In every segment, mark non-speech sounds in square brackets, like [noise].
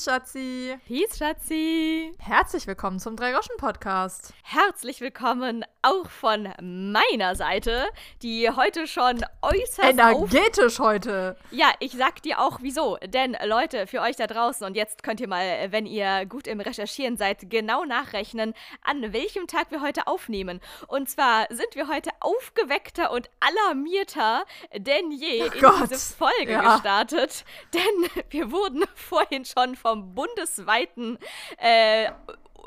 Peace, Schatzi. Peace, Schatzi. Herzlich willkommen zum Drei-Roschen-Podcast. Herzlich willkommen auch von meiner Seite, die heute schon äußerst. Energetisch heute. Ja, ich sag dir auch wieso. Denn, Leute, für euch da draußen, und jetzt könnt ihr mal, wenn ihr gut im Recherchieren seid, genau nachrechnen, an welchem Tag wir heute aufnehmen. Und zwar sind wir heute aufgeweckter und alarmierter denn je Ach in Gott. diese Folge Ja. gestartet. [laughs] Denn wir wurden vorhin schon vom bundesweiten äh,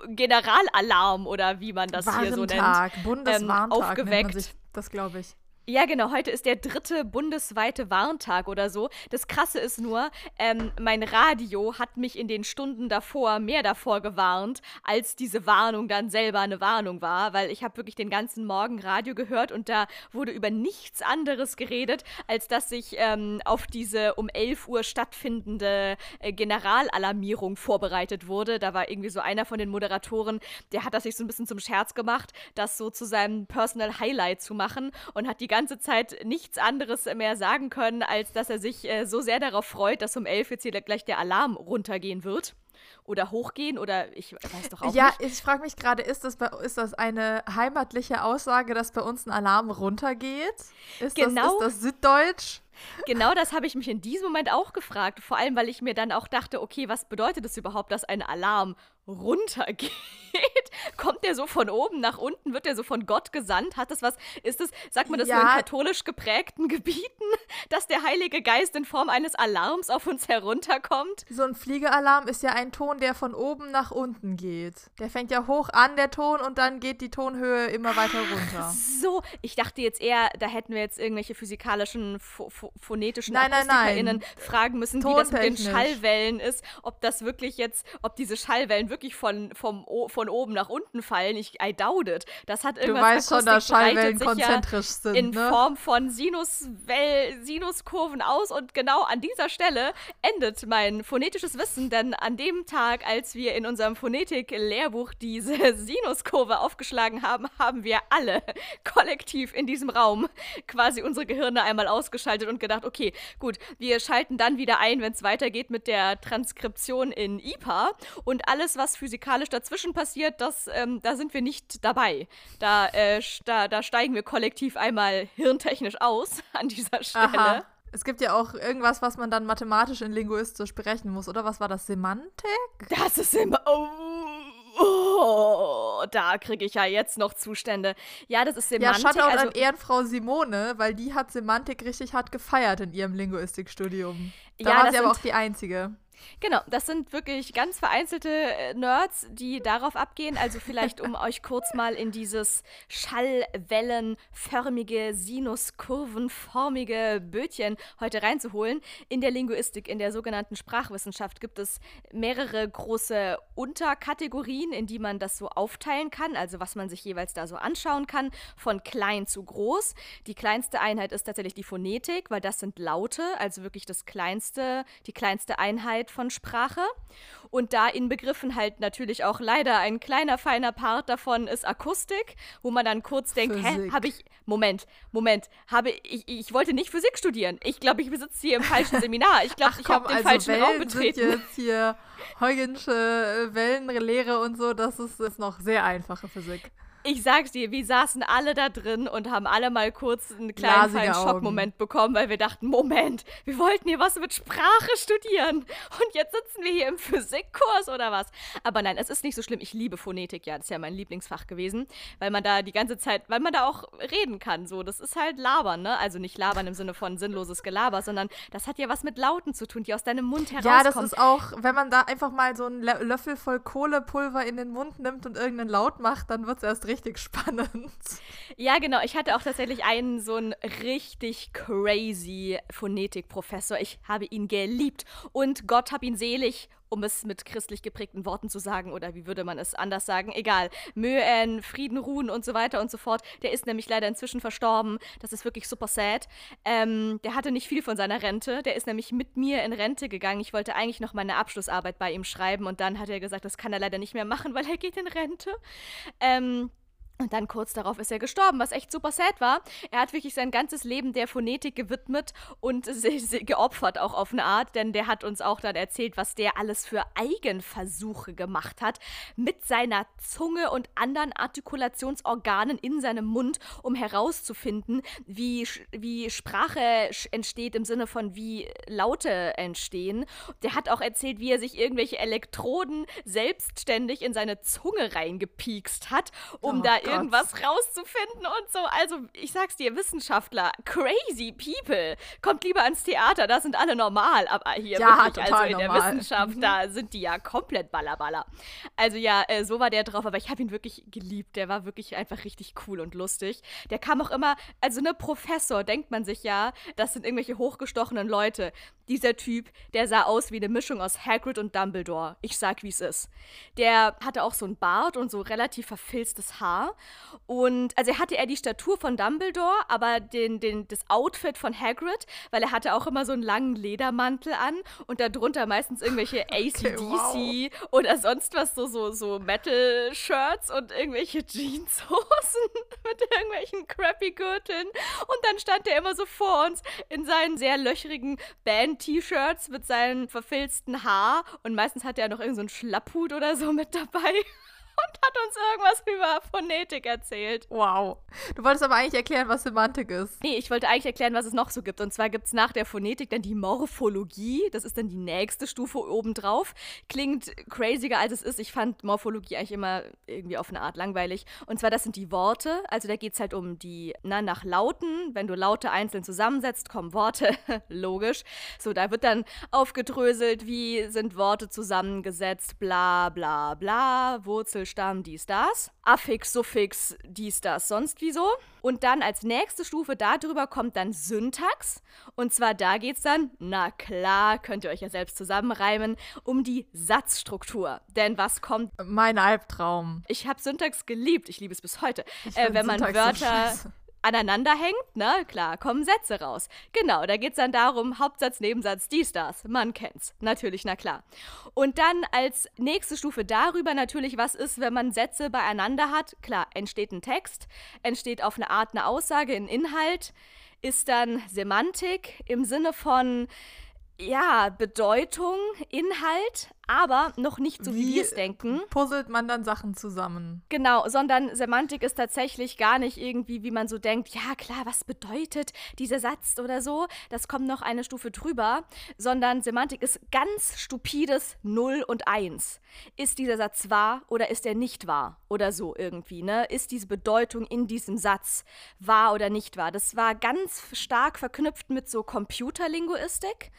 Generalalarm oder wie man das hier so nennt. Nennt man aufgeweckt. sich das, glaube ich. Ja, genau. Heute ist der dritte bundesweite Warntag oder so. Das Krasse ist nur, ähm, mein Radio hat mich in den Stunden davor mehr davor gewarnt, als diese Warnung dann selber eine Warnung war, weil ich habe wirklich den ganzen Morgen Radio gehört und da wurde über nichts anderes geredet, als dass sich ähm, auf diese um 11 Uhr stattfindende äh, Generalalarmierung vorbereitet wurde. Da war irgendwie so einer von den Moderatoren, der hat das sich so ein bisschen zum Scherz gemacht, das so zu seinem Personal Highlight zu machen und hat die ganze Zeit nichts anderes mehr sagen können, als dass er sich äh, so sehr darauf freut, dass um 11 jetzt hier gleich der Alarm runtergehen wird. Oder hochgehen oder ich weiß doch auch ja, nicht. ich frage mich gerade, ist das, bei, ist das eine heimatliche Aussage, dass bei uns ein Alarm runtergeht? Ist, Genau. das, ist das Süddeutsch? Genau das habe ich mich in diesem Moment auch gefragt. Vor allem, weil ich mir dann auch dachte, okay, was bedeutet es überhaupt, dass ein Alarm runtergeht? [laughs] Kommt der so von oben nach unten? Wird der so von Gott gesandt? Hat das was? Ist es, sagt man das nur in Ja. katholisch geprägten [laughs] Gebieten, dass der Heilige Geist in Form eines Alarms auf uns herunterkommt? So ein Fliegealarm ist ja ein Ton, der von oben nach unten geht. Der fängt ja hoch an, der Ton, und dann geht die Tonhöhe immer weiter runter. So, ich dachte jetzt eher, da hätten wir jetzt irgendwelche physikalischen, pho pho phonetischen Nein, nein, AkustikerInnen nein. fragen müssen, wie das mit den. Schallwellen ist, ob das wirklich jetzt, ob diese Schallwellen wirklich von, vom, von oben nach unten fallen. Ich, I doubt it. Das hat Du irgendwas weißt schon, dass Schallwellen ja konzentrisch sind, in ne? Form von Sinuswell, Sinuskurven aus und genau an dieser Stelle endet mein phonetisches Wissen, denn an dem Tag, als wir in unserem Phonetik-Lehrbuch diese [laughs] Sinuskurve aufgeschlagen haben, haben wir alle [laughs] kollektiv in diesem Raum quasi unsere Gehirne einmal ausgeschaltet und gedacht, okay, gut, wir schalten dann wieder ein, wenn es weitergeht mit der Transkription in IPA und alles, was physikalisch dazwischen passiert, das, ähm, da sind wir nicht dabei. Da, äh, da, da steigen wir kollektiv einmal hirntechnisch aus [laughs] an dieser Stelle. Aha. Es gibt ja auch irgendwas, was man dann mathematisch in linguistisch berechnen muss, oder? Was war das? Semantik? Das ist immer. Oh, oh, da kriege ich ja jetzt noch Zustände. Ja, das ist Ja, Semantik. Shoutout also, an Ehrenfrau Simone, weil die hat Semantik richtig hart gefeiert in ihrem Linguistikstudium. Da Ja, war sie aber auch die Einzige. Genau, das sind wirklich ganz vereinzelte äh, Nerds, die darauf abgehen. Also vielleicht, um [laughs] euch kurz mal in dieses schallwellenförmige, sinuskurvenformige Bötchen heute reinzuholen. In der Linguistik, in der sogenannten Sprachwissenschaft gibt es mehrere große Unterkategorien, in die man das so aufteilen kann, also was man sich jeweils da so anschauen kann, von klein zu groß. Die kleinste Einheit ist tatsächlich die Phonetik, weil das sind Laute, also wirklich das kleinste, die kleinste Einheit von Sprache. Und da inbegriffen halt natürlich auch leider ein kleiner, feiner Part davon ist Akustik, wo man dann kurz denkt, hä, Physik. habe ich, Moment, Moment, habe ich, ich wollte nicht Physik studieren. Ich glaube, ich besitze hier im falschen Seminar. Ich glaube, ich habe den falschen Raum Wellen sind betreten. jetzt hier Heugensche äh, Wellenlehre und so, das ist, ist noch sehr einfache Physik. Ich sag's dir, wir saßen alle da drin und haben alle mal kurz einen kleinen. Schockmoment bekommen, weil wir dachten, Moment, wir wollten hier was mit Sprache studieren und jetzt sitzen wir hier im Physikkurs oder was? Aber nein, es ist nicht so schlimm. Ich liebe Phonetik, ja, das ist ja mein Lieblingsfach gewesen, weil man da die ganze Zeit, weil man da auch reden kann, so. Das ist halt Labern, ne? Also nicht Labern im Sinne von sinnloses Gelaber, sondern das hat ja was mit Lauten zu tun, die aus deinem Mund herauskommen. Ja, das ist auch, wenn man da einfach mal so einen Lö- Löffel voll Kohlepulver in den Mund nimmt und irgendeinen Laut macht, dann wird es erst richtig spannend. Ja, genau. Ich hatte auch tatsächlich einen so einen richtig crazy Phonetikprofessor. Ich habe ihn geliebt und Gott hab ihn selig, um es mit christlich geprägten Worten zu sagen oder wie würde man es anders sagen? Egal. Möen, Frieden, Ruhen und so weiter und so fort. Der ist nämlich leider inzwischen verstorben. Das ist wirklich super sad. Ähm, der hatte nicht viel von seiner Rente. Der ist nämlich mit mir in Rente gegangen. Ich wollte eigentlich noch meine Abschlussarbeit bei ihm schreiben und dann hat er gesagt, das kann er leider nicht mehr machen, weil er geht in Rente. Ähm, Und dann kurz darauf ist er gestorben, was echt super sad war. Er hat wirklich sein ganzes Leben der Phonetik gewidmet und [laughs] geopfert auch auf eine Art, denn der hat uns auch dann erzählt, was der alles für Eigenversuche gemacht hat mit seiner Zunge und anderen Artikulationsorganen in seinem Mund, um herauszufinden, wie, wie Sprache entsteht im Sinne von wie Laute entstehen. Der hat auch erzählt, wie er sich irgendwelche Elektroden selbstständig in seine Zunge reingepiekst hat, um oh da Gott. irgendwas rauszufinden und so. Also, ich sag's dir, Wissenschaftler, crazy people. Kommt lieber ans Theater, da sind alle normal. Aber hier ja, wirklich, also in normal. der Wissenschaft, mhm. da sind die ja komplett ballerballer. Also ja, äh, so war der drauf, aber ich habe ihn wirklich geliebt. Der war wirklich einfach richtig cool und lustig. Der kam auch immer, also ne Professor, denkt man sich ja, das sind irgendwelche hochgestochenen Leute. Dieser Typ, der sah aus wie eine Mischung aus Hagrid und Dumbledore. Ich sag, wie es ist. Der hatte auch so einen Bart und so relativ verfilztes Haar. Und also er hatte eher die Statur von Dumbledore, aber den, den, das Outfit von Hagrid, weil er hatte auch immer so einen langen Ledermantel an und darunter meistens irgendwelche ACDC [laughs] okay, wow. oder sonst was, so, so, so Metal-Shirts und irgendwelche [laughs] Jeanshosen mit irgendwelchen crappy Gürteln. Und dann stand er immer so vor uns in seinen sehr löchrigen Band-T-Shirts mit seinem verfilzten Haar und meistens hat er noch irgendeinen so Schlapphut oder so mit dabei und hat uns irgendwas über Phonetik erzählt. Wow. Du wolltest aber eigentlich erklären, was Semantik ist. Nee, ich wollte eigentlich erklären, was es noch so gibt. Und zwar gibt es nach der Phonetik dann die Morphologie. Das ist dann die nächste Stufe obendrauf. Klingt craziger, als es ist. Ich fand Morphologie eigentlich immer irgendwie auf eine Art langweilig. Und zwar, das sind die Worte. Also da geht es halt um die, na, nach Lauten. Wenn du Laute einzeln zusammensetzt, kommen Worte. [laughs] Logisch. So, da wird dann aufgedröselt, wie sind Worte zusammengesetzt, bla, bla, bla, Wurzel Stamm, dies, das. Affix, Suffix, dies, das, sonst wieso. Und dann als nächste Stufe darüber kommt dann Syntax. Und zwar da geht es dann, na klar, könnt ihr euch ja selbst zusammenreimen, um die Satzstruktur. Denn was kommt? Mein Albtraum. Ich habe Syntax geliebt, ich liebe es bis heute. Äh, wenn man Syntax Wörter. So aneinander hängt, ne, klar, kommen Sätze raus. Genau, da geht es dann darum, Hauptsatz, Nebensatz, dies, das. Man kennt's. Natürlich, na klar. Und dann als nächste Stufe darüber natürlich, was ist, wenn man Sätze beieinander hat. Klar, entsteht ein Text, entsteht auf eine Art eine Aussage, ein Inhalt, ist dann Semantik im Sinne von, ja, Bedeutung, Inhalt, aber noch nicht so wie, wie wir es denken. Puzzelt man dann Sachen zusammen. Genau, sondern Semantik ist tatsächlich gar nicht irgendwie, wie man so denkt, ja klar, was bedeutet dieser Satz oder so, das kommt noch eine Stufe drüber, sondern Semantik ist ganz stupides 0 und 1. Ist dieser Satz wahr oder ist er nicht wahr? Oder so irgendwie, ne? Ist diese Bedeutung in diesem Satz wahr oder nicht wahr? Das war ganz stark verknüpft mit so Computerlinguistik.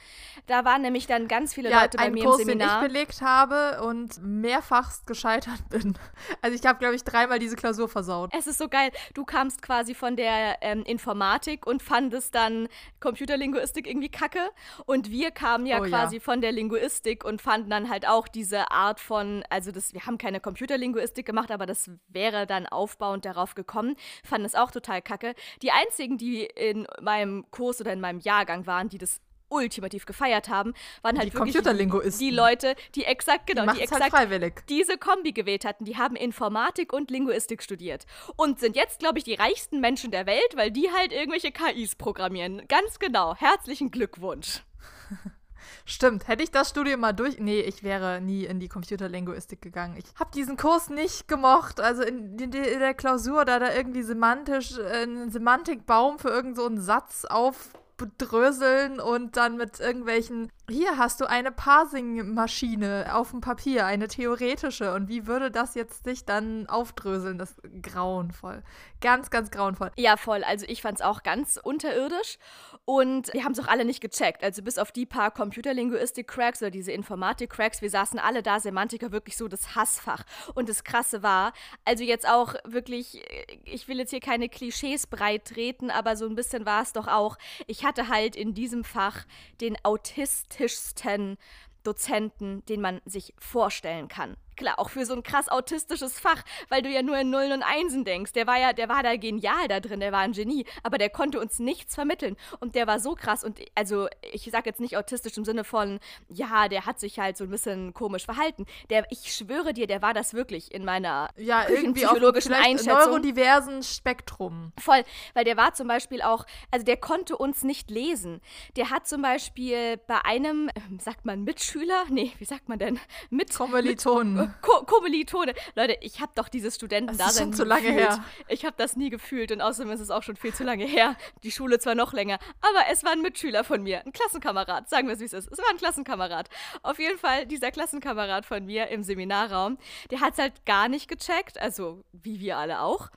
Da waren nämlich dann ganz viele ja, Leute bei mir im Seminar belegt habe und mehrfachst gescheitert [laughs] bin. Also ich habe, glaube ich, dreimal diese Klausur versaut. Es ist so geil. Du kamst quasi von der ähm, Informatik und fandest dann Computerlinguistik irgendwie kacke. Und wir kamen ja oh, quasi ja. von der Linguistik und fanden dann halt auch diese Art von, also das, wir haben keine Computerlinguistik gemacht, aber das wäre dann aufbauend darauf gekommen. Fanden es auch total kacke. Die einzigen, die in meinem Kurs oder in meinem Jahrgang waren, die das ultimativ gefeiert haben, waren halt die wirklich die Leute, die exakt genau, die, die halt exakt halt diese Kombi gewählt hatten. Die haben Informatik und Linguistik studiert und sind jetzt, glaube ich, die reichsten Menschen der Welt, weil die halt irgendwelche KIs programmieren. Ganz genau. Herzlichen Glückwunsch. [laughs] Stimmt, hätte ich das Studium mal durch. Nee, ich wäre nie in die Computerlinguistik gegangen. Ich habe diesen Kurs nicht gemocht. Also in, in, in, der Klausur, da da irgendwie semantisch äh, einen Semantikbaum für irgendeinen so Satz auf bedröseln und dann mit irgendwelchen, hier hast du eine Parsing-Maschine auf dem Papier, eine theoretische. Und wie würde das jetzt sich dann aufdröseln? Das ist grauenvoll. Ganz, ganz grauenvoll. Ja, voll. Also ich fand es auch ganz unterirdisch. Und wir haben es auch alle nicht gecheckt. Also bis auf die paar Computerlinguistik-Cracks oder diese Informatik-Cracks, wir saßen alle da, Semantiker wirklich so das Hassfach. Und das Krasse war, also jetzt auch wirklich, ich will jetzt hier keine Klischees breit treten, aber so ein bisschen war es doch auch, ich hatte halt in diesem Fach den autistischsten Dozenten, den man sich vorstellen kann. Klar, auch für so ein krass autistisches Fach, weil du ja nur in Nullen und Einsen denkst. Der war ja, der war da genial da drin, der war ein Genie, aber der konnte uns nichts vermitteln. Und der war so krass und also ich sag jetzt nicht autistisch im Sinne von, ja, der hat sich halt so ein bisschen komisch verhalten. Der, ich schwöre dir, der war das wirklich in meiner ja, irgendwie psychologischen auf Einschätzung. neurodiversen Spektrum. Voll, weil der war zum Beispiel auch, also der konnte uns nicht lesen. Der hat zum Beispiel bei einem, sagt man Mitschüler? Nee, wie sagt man denn? Mit Kommilitonen. Mit, Ko Kommilitone. Leute, ich habe doch dieses Studenten da schon zu lange gefühlt. her. Ich habe das nie gefühlt und außerdem ist es auch schon viel zu lange her. Die Schule zwar noch länger, aber es war ein Mitschüler von mir, ein Klassenkamerad, sagen wir es wie es ist. Es war ein Klassenkamerad. Auf jeden Fall dieser Klassenkamerad von mir im Seminarraum, der hat es halt gar nicht gecheckt, also wie wir alle auch.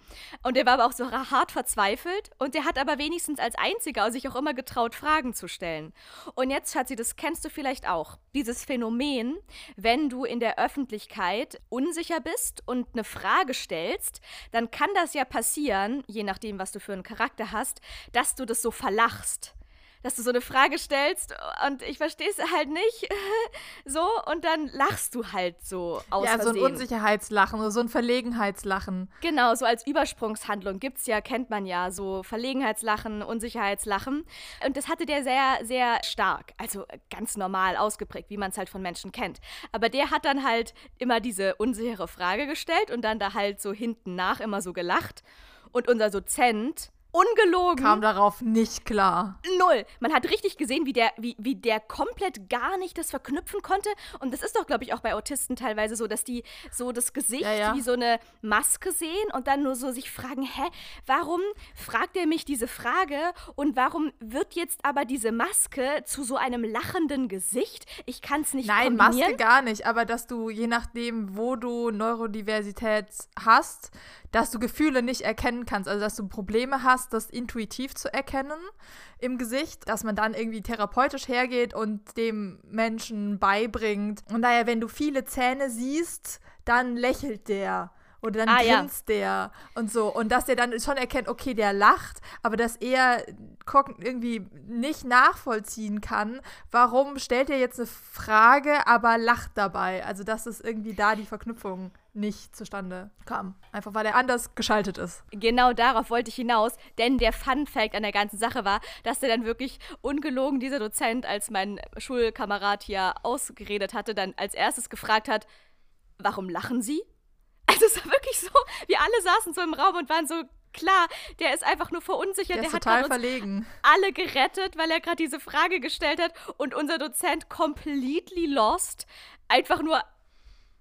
Und der war aber auch so hart verzweifelt und der hat aber wenigstens als einziger sich auch immer getraut, Fragen zu stellen. Und jetzt, Schatzi, das kennst du vielleicht auch. Dieses Phänomen, wenn du in der Öffentlichkeit unsicher bist und eine Frage stellst, dann kann das ja passieren, je nachdem, was du für einen Charakter hast, dass du das so verlachst dass du so eine Frage stellst und ich verstehe es halt nicht. [laughs] so, und dann lachst du halt so aus. Ja, Versehen. so ein Unsicherheitslachen, so ein Verlegenheitslachen. Genau, so als Übersprungshandlung gibt es ja, kennt man ja, so Verlegenheitslachen, Unsicherheitslachen. Und das hatte der sehr, sehr stark. Also ganz normal ausgeprägt, wie man es halt von Menschen kennt. Aber der hat dann halt immer diese unsichere Frage gestellt und dann da halt so hinten nach immer so gelacht. Und unser Dozent Ungelogen. Kam darauf nicht klar. Null. Man hat richtig gesehen, wie der, wie, wie der komplett gar nicht das verknüpfen konnte. Und das ist doch, glaube ich, auch bei Autisten teilweise so, dass die so das Gesicht ja, ja. wie so eine Maske sehen und dann nur so sich fragen, hä, warum fragt er mich diese Frage und warum wird jetzt aber diese Maske zu so einem lachenden Gesicht? Ich kann es nicht Nein, Maske gar nicht, aber dass du, je nachdem, wo du Neurodiversität hast, dass du Gefühle nicht erkennen kannst, also dass du Probleme hast, das intuitiv zu erkennen im Gesicht, dass man dann irgendwie therapeutisch hergeht und dem Menschen beibringt. Und daher, wenn du viele Zähne siehst, dann lächelt der. Oder dann ah, grinst ja. der und so. Und dass der dann schon erkennt, okay, der lacht, aber dass er irgendwie nicht nachvollziehen kann, warum stellt er jetzt eine Frage, aber lacht dabei. Also, dass es irgendwie da die Verknüpfung nicht zustande kam. Einfach weil er anders geschaltet ist. Genau darauf wollte ich hinaus, denn der Fun-Fact an der ganzen Sache war, dass der dann wirklich ungelogen, dieser Dozent, als mein Schulkamerad hier ausgeredet hatte, dann als erstes gefragt hat, warum lachen Sie? Also es war wirklich so, wir alle saßen so im Raum und waren so, klar, der ist einfach nur verunsichert. Der, der hat total verlegen. alle gerettet, weil er gerade diese Frage gestellt hat und unser Dozent completely lost. Einfach nur,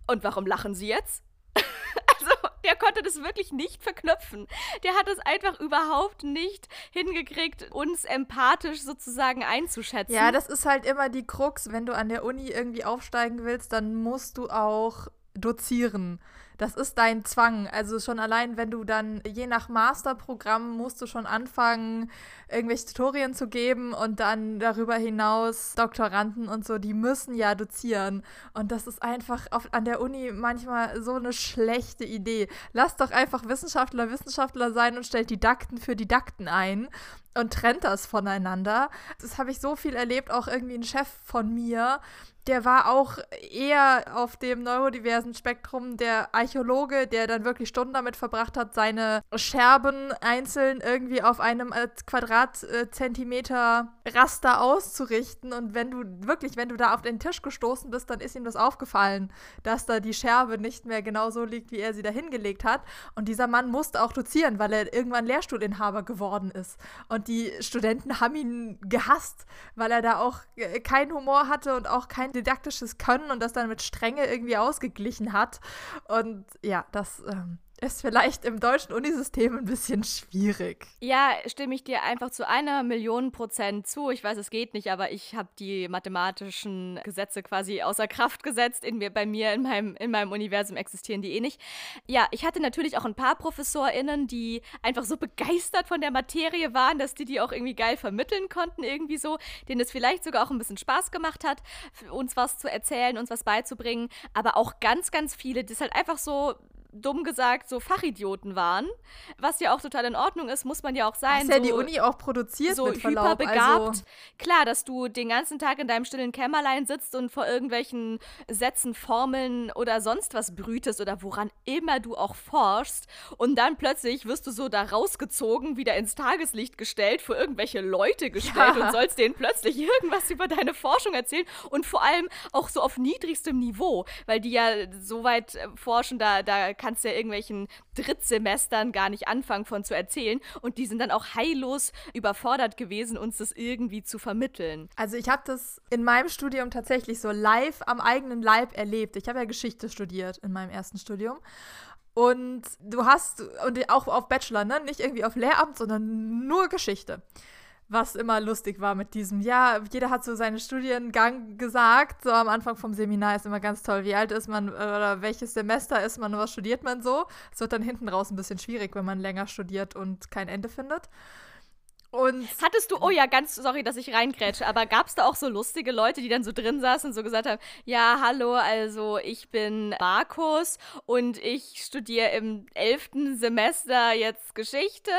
und warum lachen Sie jetzt? [laughs] also, der konnte das wirklich nicht verknüpfen. Der hat es einfach überhaupt nicht hingekriegt, uns empathisch sozusagen einzuschätzen. Ja, das ist halt immer die Krux. Wenn du an der Uni irgendwie aufsteigen willst, dann musst du auch dozieren. Das ist dein Zwang. Also schon allein, wenn du dann je nach Masterprogramm musst du schon anfangen, irgendwelche Tutorien zu geben und dann darüber hinaus Doktoranden und so, die müssen ja dozieren. Und das ist einfach auf, an der Uni manchmal so eine schlechte Idee. Lass doch einfach Wissenschaftler Wissenschaftler sein und stellt Didakten für Didakten ein und trennt das voneinander. Das habe ich so viel erlebt, auch irgendwie ein Chef von mir, der war auch eher auf dem neurodiversen Spektrum der Archäologe, der dann wirklich Stunden damit verbracht hat, seine Scherben einzeln irgendwie auf einem äh, Quadratzentimeter Raster auszurichten. Und wenn du wirklich, wenn du da auf den Tisch gestoßen bist, dann ist ihm das aufgefallen, dass da die Scherbe nicht mehr genau so liegt, wie er sie da hingelegt hat. Und dieser Mann musste auch dozieren, weil er irgendwann Lehrstuhlinhaber geworden ist. Und die Studenten haben ihn gehasst, weil er da auch äh, keinen Humor hatte und auch kein didaktisches Können und das dann mit Strenge irgendwie ausgeglichen hat. Und ja, das ähm, ist vielleicht im deutschen Unisystem ein bisschen schwierig. Ja, stimme ich dir einfach zu einer Million Prozent zu. Ich weiß, es geht nicht, aber ich habe die mathematischen Gesetze quasi außer Kraft gesetzt. In mir, bei mir in meinem, in meinem Universum existieren die eh nicht. Ja, ich hatte natürlich auch ein paar ProfessorInnen, die einfach so begeistert von der Materie waren, dass die die auch irgendwie geil vermitteln konnten, irgendwie so, denen es vielleicht sogar auch ein bisschen Spaß gemacht hat, uns was zu erzählen, uns was beizubringen. Aber auch ganz, ganz viele, das halt einfach so dumm gesagt so Fachidioten waren, was ja auch total in Ordnung ist, muss man ja auch sein. Ist ja so, die Uni auch produziert so mit Verlaub. hyperbegabt. Also, Klar, dass du den ganzen Tag in deinem stillen Kämmerlein sitzt und vor irgendwelchen Sätzen, Formeln oder sonst was brütest oder woran immer du auch forschst und dann plötzlich wirst du so da rausgezogen, wieder ins Tageslicht gestellt, vor irgendwelche Leute gestellt Ja. und sollst denen plötzlich irgendwas über deine Forschung erzählen und vor allem auch so auf niedrigstem Niveau, weil die ja so weit forschen, da, da kannst ja irgendwelchen Drittsemestern gar nicht anfangen von zu erzählen und die sind dann auch heillos überfordert gewesen, uns das irgendwie zu vermitteln. also ich habe das in meinem Studium tatsächlich so live am eigenen Leib erlebt. Ich habe ja Geschichte studiert in meinem ersten Studium. Und du hast, und auch auf Bachelor, ne? Nicht irgendwie auf Lehramt, sondern nur Geschichte. Was immer lustig war mit diesem, ja, jeder hat so seinen Studiengang gesagt, so am Anfang vom Seminar ist immer ganz toll, wie alt ist man oder welches Semester ist man und was studiert man so. Es wird dann hinten raus ein bisschen schwierig, wenn man länger studiert und kein Ende findet. Und Hattest du, oh ja, ganz sorry, dass ich reingrätsche, aber gab es da auch so lustige Leute, die dann so drin saßen und so gesagt haben, ja, hallo, also ich bin Markus und ich studiere im elften Semester jetzt Geschichte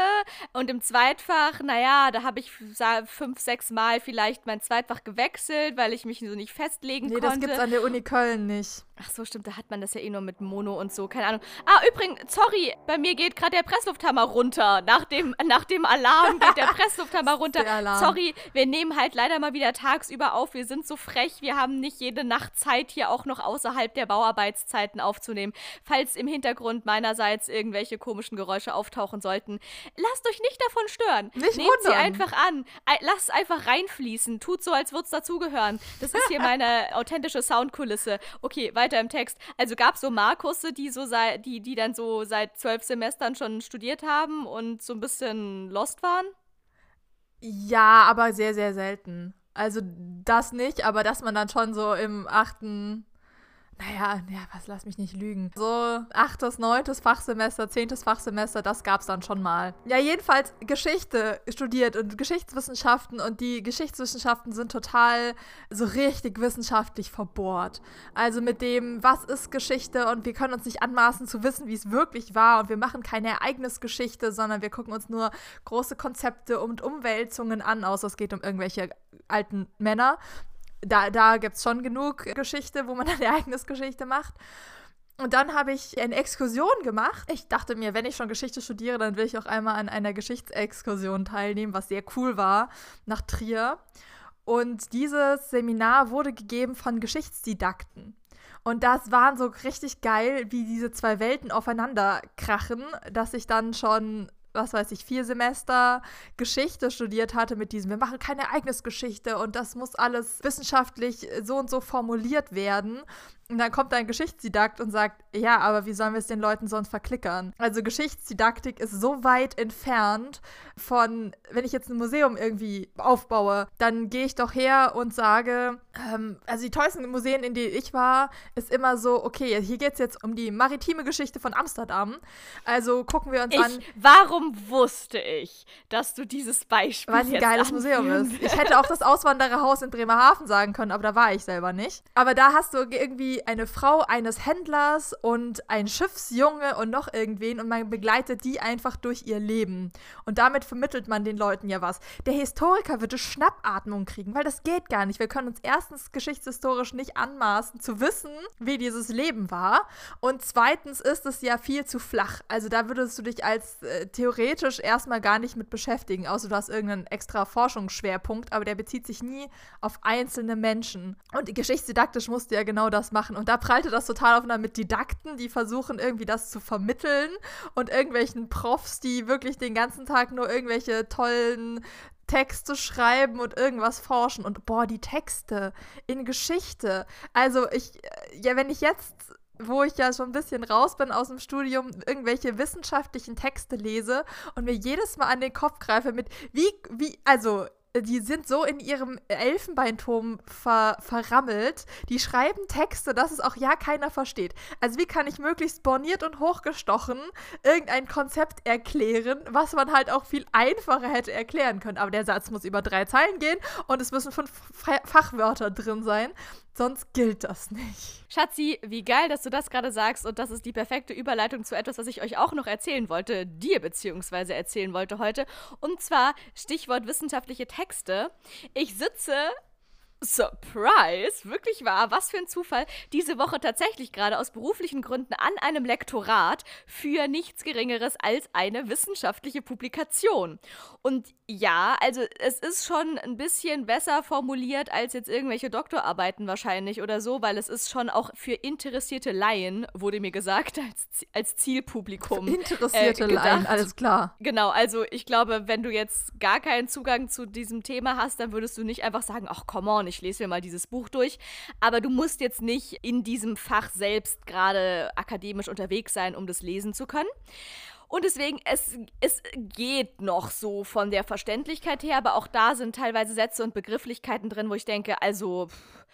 und im Zweitfach, naja, da habe ich fünf, sechs Mal vielleicht mein Zweitfach gewechselt, weil ich mich so nicht festlegen nee, das konnte. gibt's an der Uni Köln nicht. Ach so, stimmt, da hat man das ja eh nur mit Mono und so, keine Ahnung. Ah, übrigens, sorry, bei mir geht gerade der Presslufthammer runter. Nach dem, nach dem Alarm geht der [laughs] Presslufthammer runter. Der. Sorry, wir nehmen halt leider mal wieder tagsüber auf. Wir sind so frech, wir haben nicht jede Nacht Zeit, hier auch noch außerhalb der Bauarbeitszeiten aufzunehmen. Falls im Hintergrund meinerseits irgendwelche komischen Geräusche auftauchen sollten, lasst euch nicht davon stören. Nicht Nehmt sie wundern. einfach an. Lasst es einfach reinfließen. Tut so, als würde es dazugehören. Das ist hier [laughs] meine authentische Soundkulisse. Okay, weiter im Text. Also gab es so Markusse, die so sei, die, die dann so seit zwölf Semestern schon studiert haben und so ein bisschen lost waren? Ja, aber sehr, sehr selten. Also das nicht, aber dass man dann schon so im achten, naja, ja, was lass mich nicht lügen. So achtes, neuntes Fachsemester, zehntes Fachsemester, das gab's dann schon mal. Ja, jedenfalls Geschichte studiert und Geschichtswissenschaften und die Geschichtswissenschaften sind total so richtig wissenschaftlich verbohrt. Also mit dem, was ist Geschichte und wir können uns nicht anmaßen zu wissen, wie es wirklich war und wir machen keine Ereignisgeschichte, sondern wir gucken uns nur große Konzepte und Umwälzungen an, außer es geht um irgendwelche alten Männer. Da, da gibt es schon genug Geschichte, wo man [laughs] eine Ereignisgeschichte macht. Und dann habe ich eine Exkursion gemacht. Ich dachte mir, wenn ich schon Geschichte studiere, dann will ich auch einmal an einer Geschichtsexkursion teilnehmen, was sehr cool war, nach Trier. Und dieses Seminar wurde gegeben von Geschichtsdidakten. Und das waren so richtig geil, wie diese zwei Welten aufeinander krachen, dass ich dann schon, was weiß ich, vier Semester Geschichte studiert hatte mit diesem, wir machen keine Ereignisgeschichte und das muss alles wissenschaftlich so und so formuliert werden. Und dann kommt ein Geschichtsdidakt und sagt, ja, aber wie sollen wir es den Leuten sonst verklickern? Also Geschichtsdidaktik ist so weit entfernt von, wenn ich jetzt ein Museum irgendwie aufbaue, dann gehe ich doch her und sage, ähm, also die tollsten Museen, in denen ich war, ist immer so, okay, hier geht es jetzt um die maritime Geschichte von Amsterdam. Also gucken wir uns an. Ich, warum wusste ich, dass du dieses Beispiel Weil es ein geiles Museum ist. Ich hätte auch das Auswandererhaus in Bremerhaven sagen können, aber da war ich selber nicht. Aber da hast du irgendwie eine Frau eines Händlers und ein Schiffsjunge und noch irgendwen und man begleitet die einfach durch ihr Leben. Und damit vermittelt man den Leuten ja was. Der Historiker würde Schnappatmung kriegen, weil das geht gar nicht. Wir können uns erstens geschichtshistorisch nicht anmaßen zu wissen, wie dieses Leben war. Und zweitens ist es ja viel zu flach. Also da würdest du dich als äh, theoretisch erstmal gar nicht mit beschäftigen, außer du hast irgendeinen extra Forschungsschwerpunkt, aber der bezieht sich nie auf einzelne Menschen. Und geschichtsdidaktisch musst du ja genau das machen. Und da prallte das total aufeinander mit Didakten, die versuchen irgendwie das zu vermitteln und irgendwelchen Profs, die wirklich den ganzen Tag nur irgendwelche tollen Texte schreiben und irgendwas forschen. Und boah, die Texte in Geschichte. Also ich, äh, ja, wenn ich jetzt wo ich ja schon ein bisschen raus bin aus dem Studium, irgendwelche wissenschaftlichen Texte lese und mir jedes Mal an den Kopf greife mit, wie, wie, also die sind so in ihrem Elfenbeinturm ver verrammelt. Die schreiben Texte, dass es auch ja keiner versteht. Also wie kann ich möglichst borniert und hochgestochen irgendein Konzept erklären, was man halt auch viel einfacher hätte erklären können. Aber der Satz muss über drei Zeilen gehen und es müssen fünf Fa- Fachwörter drin sein. Sonst gilt das nicht. Schatzi, wie geil, dass du das gerade sagst und das ist die perfekte Überleitung zu etwas, was ich euch auch noch erzählen wollte, dir beziehungsweise erzählen wollte heute. Und zwar Stichwort wissenschaftliche Texte. Ich sitze Surprise, wirklich wahr, was für ein Zufall, diese Woche tatsächlich gerade aus beruflichen Gründen an einem Lektorat für nichts Geringeres als eine wissenschaftliche Publikation. Und ja, also es ist schon ein bisschen besser formuliert als jetzt irgendwelche Doktorarbeiten wahrscheinlich oder so, weil es ist schon auch für interessierte Laien, wurde mir gesagt, [laughs] als, als Zielpublikum. Interessierte äh, Laien, alles klar. Genau, also ich glaube, wenn du jetzt gar keinen Zugang zu diesem Thema hast, dann würdest du nicht einfach sagen, ach come on, ich lese mir mal dieses Buch durch. Aber du musst jetzt nicht in diesem Fach selbst gerade akademisch unterwegs sein, um das lesen zu können. Und deswegen, es, es geht noch so von der Verständlichkeit her, aber auch da sind teilweise Sätze und Begrifflichkeiten drin, wo ich denke, also. Pff,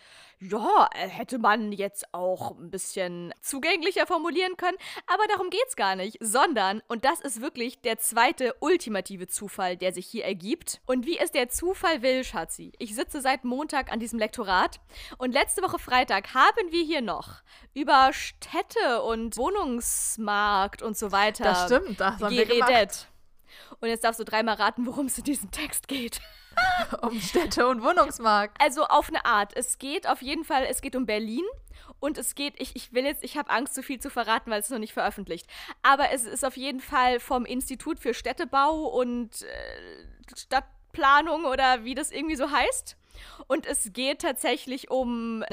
ja, äh, hätte man jetzt auch ein bisschen zugänglicher formulieren können, aber darum geht's gar nicht, sondern, und das ist wirklich der zweite ultimative Zufall, der sich hier ergibt. Und wie es der Zufall will, Schatzi, ich sitze seit Montag an diesem Lektorat und letzte Woche Freitag haben wir hier noch über Städte und Wohnungsmarkt und so weiter das stimmt, das haben geredet. Wir gemacht. Und jetzt darfst du dreimal raten, worum es in diesem Text geht. [laughs] um Städte und Wohnungsmarkt. Also auf eine Art. Es geht auf jeden Fall, es geht um Berlin und es geht, ich, ich will jetzt, ich habe Angst, zu so viel zu verraten, weil es noch nicht veröffentlicht. Aber es ist auf jeden Fall vom Institut für Städtebau und äh, Stadtplanung oder wie das irgendwie so heißt. Und es geht tatsächlich um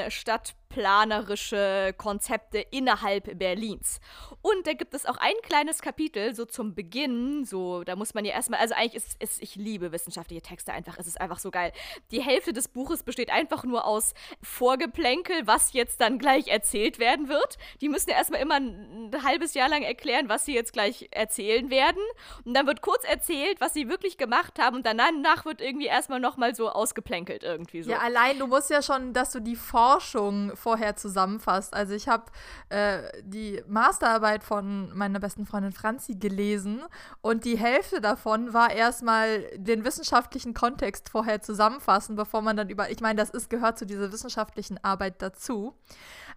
stadtplanerische Konzepte innerhalb Berlins. Und da gibt es auch ein kleines Kapitel, so zum Beginn, so, da muss man ja erstmal, also eigentlich ist es, ich liebe wissenschaftliche Texte einfach, es ist einfach so geil. Die Hälfte des Buches besteht einfach nur aus Vorgeplänkel, was jetzt dann gleich erzählt werden wird. Die müssen ja erstmal immer ein, ein halbes Jahr lang erklären, was sie jetzt gleich erzählen werden. Und dann wird kurz erzählt, was sie wirklich gemacht haben und danach wird irgendwie erstmal nochmal so ausgeplänkelt irgendwie so. Ja, allein, du musst ja schon, dass du die Forschung vorher zusammenfasst. Also ich habe äh, die Masterarbeit von meiner besten Freundin Franzi gelesen und die Hälfte davon war erstmal den wissenschaftlichen Kontext vorher zusammenfassen, bevor man dann über, ich meine, das ist, gehört zu dieser wissenschaftlichen Arbeit dazu.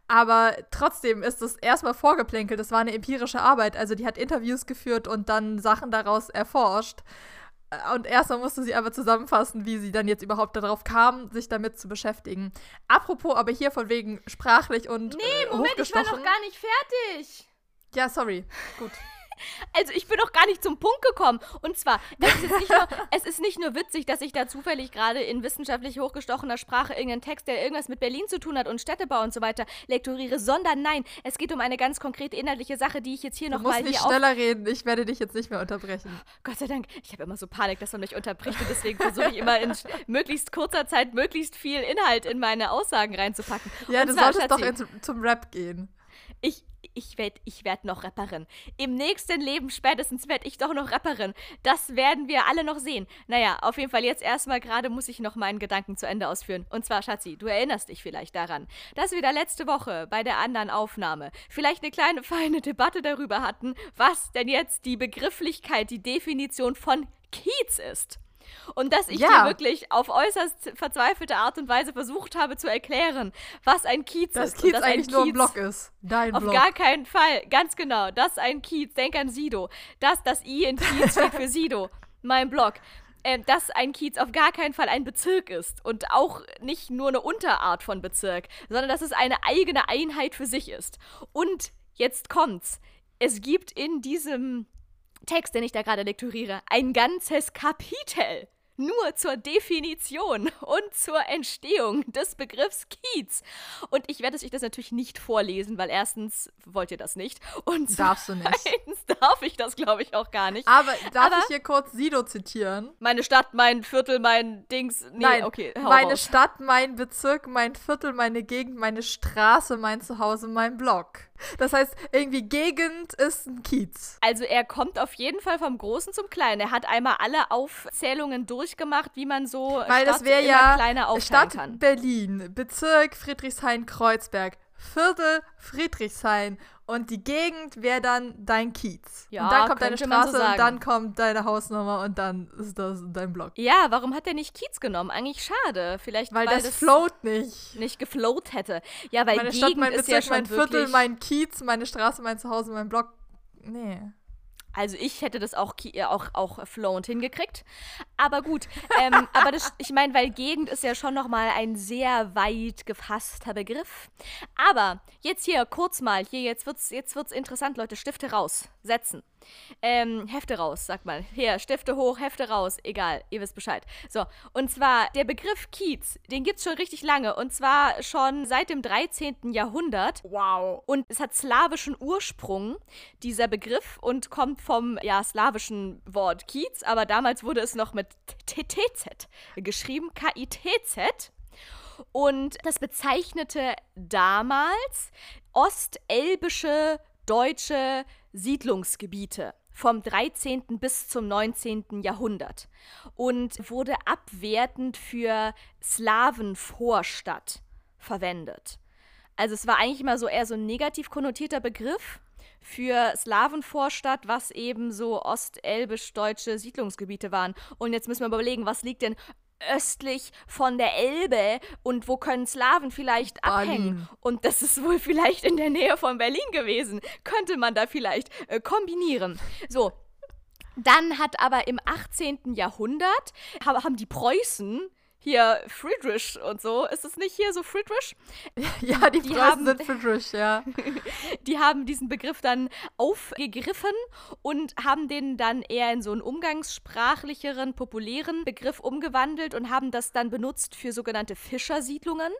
Aber trotzdem ist es erstmal vorgeplänkelt. Das war eine empirische Arbeit. Also die hat Interviews geführt und dann Sachen daraus erforscht. Und erstmal musste sie aber zusammenfassen, wie sie dann jetzt überhaupt darauf kam, sich damit zu beschäftigen. Apropos, aber hier von wegen sprachlich und. Nee, Moment, ich war noch gar nicht fertig. Ja, sorry. Gut. [laughs] Also ich bin noch gar nicht zum Punkt gekommen. Und zwar, es ist nicht nur, [laughs] es ist nicht nur witzig, dass ich da zufällig gerade in wissenschaftlich hochgestochener Sprache irgendeinen Text, der irgendwas mit Berlin zu tun hat und Städtebau und so weiter, lektoriere, sondern nein, es geht um eine ganz konkrete innerliche Sache, die ich jetzt hier nochmal Du musst nicht schneller reden, ich werde dich jetzt nicht mehr unterbrechen. Gott sei Dank, ich habe immer so Panik, dass man mich unterbricht und deswegen versuche ich immer in [laughs] möglichst kurzer Zeit möglichst viel Inhalt in meine Aussagen reinzupacken. Ja, und du zwar, solltest Schatzi, doch in, zum Rap gehen. Ich, ich werde ich werd noch Rapperin. Im nächsten Leben spätestens werde ich doch noch Rapperin. Das werden wir alle noch sehen. Naja, auf jeden Fall jetzt erstmal gerade muss ich noch meinen Gedanken zu Ende ausführen. Und zwar, Schatzi, du erinnerst dich vielleicht daran, dass wir da letzte Woche bei der anderen Aufnahme vielleicht eine kleine [laughs] feine Debatte darüber hatten, was denn jetzt die Begrifflichkeit, die Definition von Kiez ist. Und dass ich ja. dir wirklich auf äußerst verzweifelte Art und Weise versucht habe zu erklären, was ein Kiez dass ist. Kiez dass eigentlich Kiez nur ein Block ist. Dein auf Block. gar keinen Fall. Ganz genau. Das ist ein Kiez. Denk an Sido. Das, das I in Kiez [laughs] steht für Sido. Mein Block. Ähm, dass ein Kiez auf gar keinen Fall ein Bezirk ist und auch nicht nur eine Unterart von Bezirk, sondern dass es eine eigene Einheit für sich ist. Und jetzt kommt's. Es gibt in diesem Text, den ich da gerade lektoriere, ein ganzes Kapitel nur zur Definition und zur Entstehung des Begriffs Kiez. Und ich werde euch das natürlich nicht vorlesen, weil erstens wollt ihr das nicht und Darfst du nicht. zweitens [laughs] darf ich das, glaube ich, auch gar nicht. Aber darf Aber ich hier kurz Sido zitieren? Meine Stadt, mein Viertel, mein Dings. Nee, Nein, okay. Meine raus. Stadt, mein Bezirk, mein Viertel, meine Gegend, meine Straße, mein Zuhause, mein Block. Das heißt, irgendwie Gegend ist ein Kiez. Also er kommt auf jeden Fall vom Großen zum Kleinen. Er hat einmal alle Aufzählungen durchgemacht, wie man so Weil Stadt das wäre ja kleiner aufteilen Stadt kann. Berlin, Bezirk Friedrichshain-Kreuzberg, Viertel Friedrichshain Und die Gegend wäre dann dein Kiez. Ja, und dann kommt deine man so Straße und dann kommt deine Hausnummer und dann ist das dein Block. Ja, warum hat er nicht Kiez genommen? Eigentlich schade. Vielleicht, Weil, weil, das, float nicht. nicht geflowt hätte. Ja, weil Meine Gegend Stadt, mein ist ja Bezirk, schon mein Viertel, mein Kiez, meine Straße, mein Zuhause, mein Block. Nee. Also ich hätte das auch, äh, auch, auch flowend hingekriegt. Aber gut, ähm, [laughs] aber das, ich meine, weil Gegend ist ja schon nochmal ein sehr weit gefasster Begriff. Aber jetzt hier kurz mal, hier jetzt wird's, jetzt wird's interessant, Leute, Stifte raus, setzen. Ähm, Hefte raus, sagt mal. Hier, Stifte hoch, Hefte raus, egal, ihr wisst Bescheid. So, und zwar der Begriff Kiez, den gibt's schon richtig lange und zwar schon seit dem 13. Jahrhundert. Wow. Und es hat slawischen Ursprung, dieser Begriff, und kommt vom ja, slawischen Wort Kiez, aber damals wurde es noch mit TTZ geschrieben, K-I-T-Z. Und das bezeichnete damals ostelbische deutsche Siedlungsgebiete vom 13. bis zum 19. Jahrhundert und wurde abwertend für Slawenvorstadt verwendet. Also es war eigentlich immer so eher so ein negativ konnotierter Begriff für Slawenvorstadt, was eben so ostelbisch-deutsche Siedlungsgebiete waren. Und jetzt müssen wir überlegen, was liegt denn östlich von der Elbe und wo können Slawen vielleicht abhängen? Berlin. Und das ist wohl vielleicht in der Nähe von Berlin gewesen. Könnte man da vielleicht äh, kombinieren. So. Dann hat aber im 18. Jahrhundert ha- haben die Preußen hier Friedrich und so. Ist es nicht hier so Friedrich? [laughs] Ja, die, Die haben- sind Friedrich, ja. [laughs] Die haben diesen Begriff dann aufgegriffen und haben den dann eher in so einen umgangssprachlicheren, populären Begriff umgewandelt und haben das dann benutzt für sogenannte Fischersiedlungen.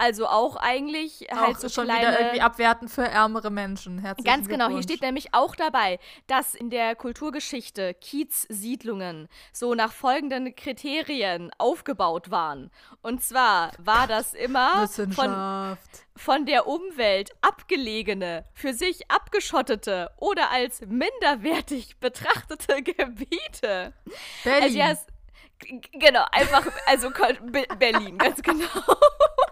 Also auch eigentlich halt auch so schon kleine, wieder irgendwie abwertend für ärmere Menschen. Herzlichen Ganz genau, hier steht nämlich auch dabei, dass in der Kulturgeschichte Kiezsiedlungen so nach folgenden Kriterien aufgebaut waren. Und zwar war das immer von, von der Umwelt abgelegene, für sich abgeschottete oder als minderwertig [laughs] betrachtete Gebiete. Berlin. Also ja, genau, einfach, also Berlin, ganz genau. [laughs]